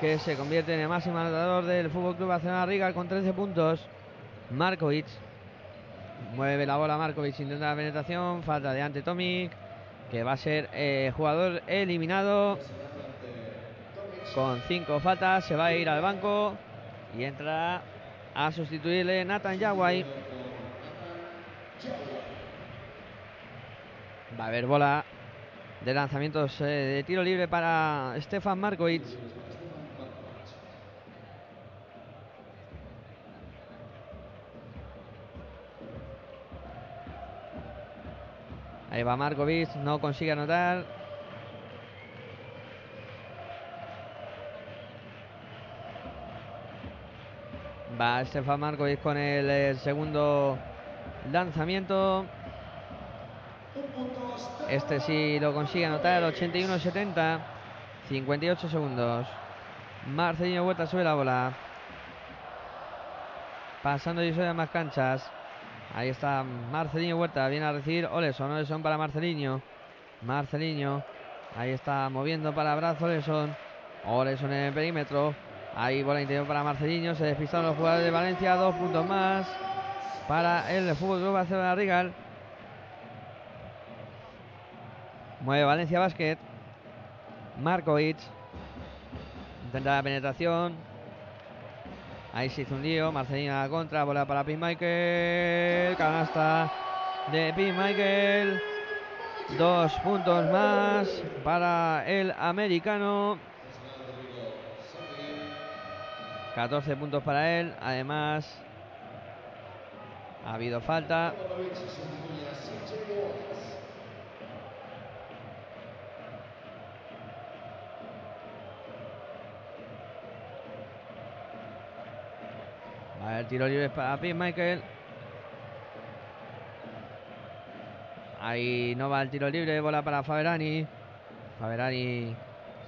[SPEAKER 2] que se convierte en el máximo anotador del Fútbol Club Barcelona Riga con 13 puntos. Markovic mueve la bola Markovic, intenta la penetración, falta de Ante Tomic, que va a ser eh, jugador eliminado con 5 faltas, se va a ir al banco y entra a sustituirle Nathan Yawai. Va a haber bola de lanzamientos eh, de tiro libre para Stefan Markovic. Ahí va Markovic, no consigue anotar. Va Stefan Markovic con el, segundo lanzamiento. Este sí lo consigue anotar, 81-70, 58 segundos. Marcelino Huerta sube la bola. Pasando y a más canchas. Ahí está Marcelino Huerta, viene a recibir Oleson, Oleson para Marcelinho. Marcelinho, ahí está moviendo para Brazo Oleson. Oleson en el perímetro. Ahí bola interior para Marcelinho, se despistaron los jugadores de Valencia, dos puntos más para el Fútbol Club Barcelona Rigal. Mueve Valencia Basket. Markovic. Intenta la penetración. Ahí se hizo un lío. Marcelino a la contra. Bola para Michael. Canasta de Michael. Dos puntos más para el americano. 14 puntos para él. Además, ha habido falta. El tiro libre para Pete Michael. Ahí no va el tiro libre, bola para Faberani. Faberani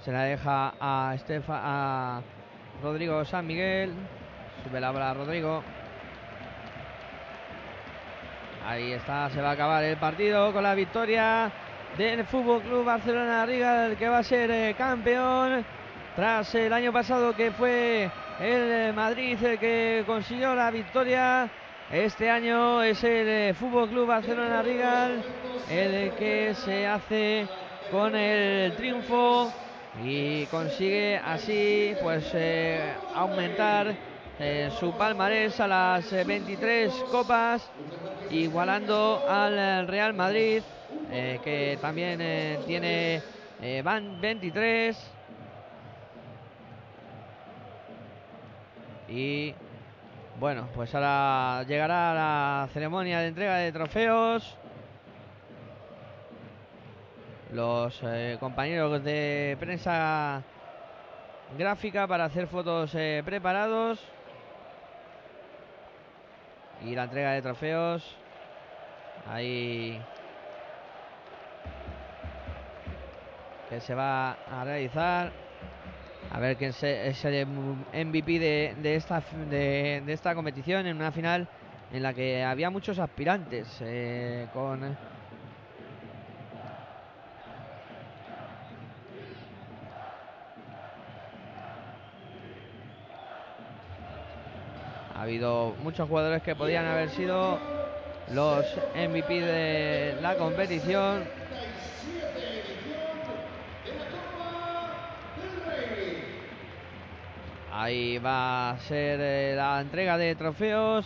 [SPEAKER 2] se la deja a a Rodrigo San Miguel. Sube la bola a Rodrigo. Ahí está, se va a acabar el partido con la victoria del Fútbol Club Barcelona Riga, el que va a ser eh, campeón tras el año pasado que fue el Madrid el que consiguió la victoria. Este año es el eh, Fútbol Club Barcelona Rigal el que se hace con el triunfo y consigue así pues eh, aumentar eh, su palmarés a las eh, 23 copas, igualando al eh, Real Madrid, eh, que también eh, tiene eh, van 23. Y bueno, pues ahora llegará la ceremonia de entrega de trofeos. Los eh, compañeros de prensa gráfica para hacer fotos eh, preparados. Y la entrega de trofeos. Ahí. Que se va a realizar. A ver quién es el MVP de, esta, de esta competición en una final en la que había muchos aspirantes. eh, con Ha habido muchos jugadores que podían haber sido los MVP de la competición. Ahí va a ser eh, la entrega de trofeos.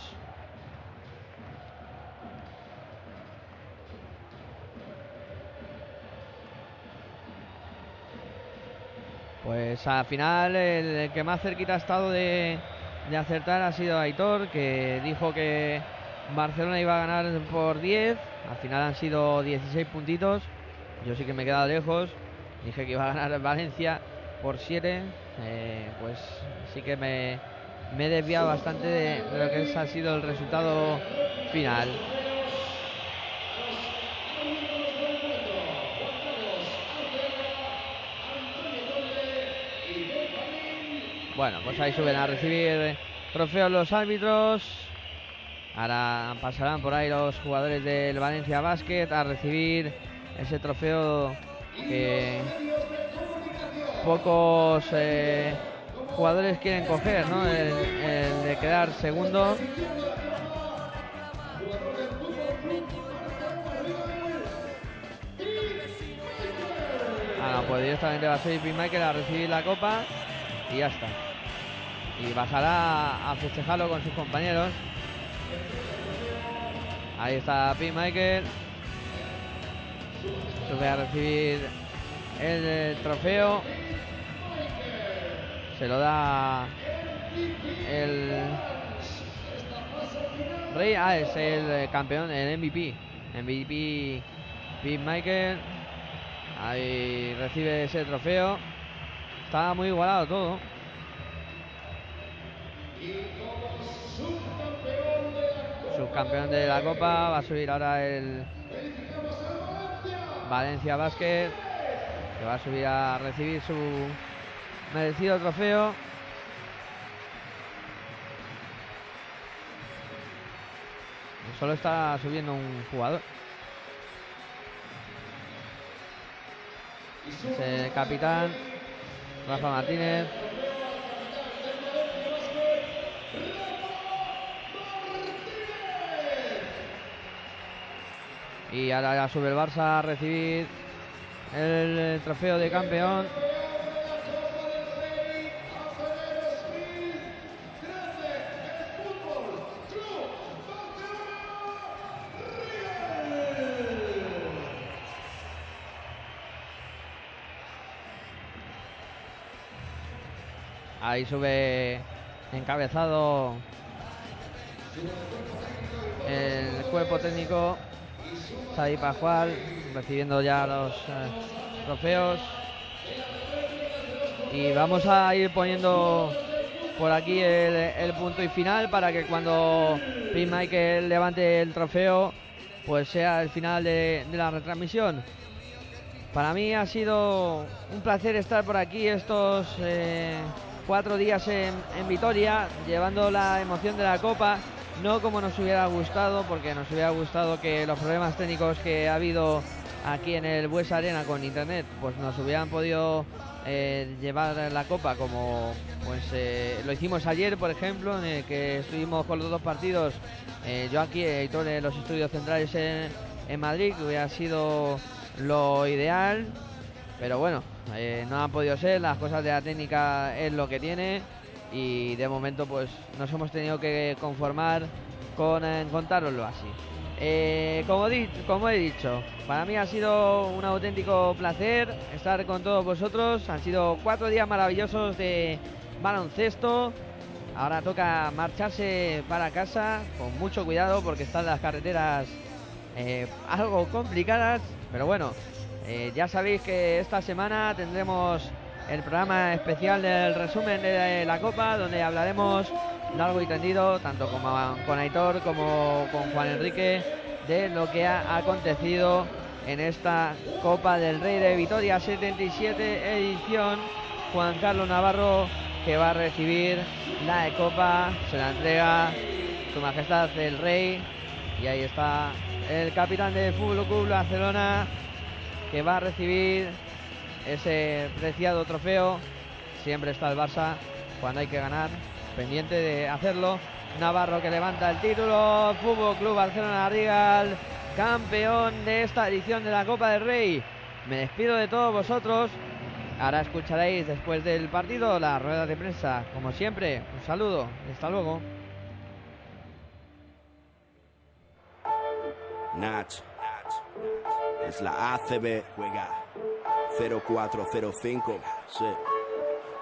[SPEAKER 2] Pues al final el que más cerquita ha estado de, de acertar ha sido Aitor, que dijo que Barcelona iba a ganar por 10. Al final han sido 16 puntitos. Yo sí que me he quedado lejos. Dije que iba a ganar Valencia por 7. Eh, pues sí que me, me he desviado bastante de, lo que es- ha sido el resultado final. Bueno, pues ahí suben a recibir trofeos los árbitros. Ahora pasarán por ahí los jugadores del Valencia Basket a recibir ese trofeo pocos eh, jugadores quieren coger, ¿no? El, de quedar segundo. Ah, pues directamente va a ser Michael a recibir la copa y ya está. Y bajará a festejarlo con sus compañeros. Ahí está Pete Michael. Sube a recibir el, eh, trofeo. Se lo da el Rey. Ah, es el eh, campeón, el MVP. MVP Pete Michael. Ahí recibe ese trofeo. Está muy igualado todo. Subcampeón de la Copa. Va a subir ahora el Valencia Basket. Que va a subir a recibir su merecido trofeo. Solo está subiendo un jugador. Es el capitán Rafa Martínez. Y ahora sube el Barça a recibir el trofeo de campeón. Ahí sube encabezado el cuerpo técnico Xavi Pascual recibiendo ya los eh, trofeos. Y vamos a ir poniendo por aquí el, punto y final para que cuando Pete Michael levante el trofeo pues sea el final de, de la retransmisión. Para mí ha sido un placer estar por aquí estos eh, cuatro días en, en Vitoria, llevando la emoción de la Copa, no como nos hubiera gustado, porque nos hubiera gustado que los problemas técnicos que ha habido aquí en el Bues Arena con Internet, pues nos hubieran podido eh, llevar la Copa como pues eh, lo hicimos ayer, por ejemplo, en el que estuvimos con los dos partidos, eh, yo aquí, editor de los estudios centrales en, en Madrid, que hubiera sido lo ideal, pero bueno, eh, no han podido ser, las cosas de la técnica es lo que tiene y de momento pues nos hemos tenido que conformar con eh, contároslo así. Eh, como, he dicho, para mí ha sido un auténtico placer estar con todos vosotros. Han sido cuatro días maravillosos de baloncesto. Ahora toca marcharse para casa con mucho cuidado porque están las carreteras eh, algo complicadas. Pero bueno, eh, ya sabéis que esta semana tendremos el programa especial del resumen de la Copa, donde hablaremos largo y tendido, tanto como con Aitor como con Juan Enrique, de lo que ha acontecido en esta Copa del Rey de Vitoria 77 edición. Juan Carlos Navarro que va a recibir la Copa, se la entrega Su Majestad el Rey y ahí está el capitán del Fútbol Club Barcelona que va a recibir ese preciado trofeo. Siempre está el Barça cuando hay que ganar, pendiente de hacerlo. Navarro que levanta el título. Fútbol Club Barcelona Rigal, campeón de esta edición de la Copa del Rey. Me despido de todos vosotros. Ahora escucharéis después del partido la rueda de prensa. Como siempre, un saludo. Hasta luego.
[SPEAKER 1] Nach. Es la ACB. Juega 0405. Sí.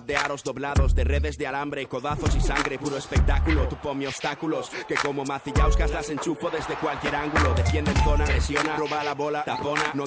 [SPEAKER 1] de aros doblados, de redes de alambre, codazos y sangre. Puro espectáculo. Tú ponme obstáculos. Que como macillauscas las enchufo desde cualquier ángulo. Defiende en zona, presiona, roba la bola, tapona. No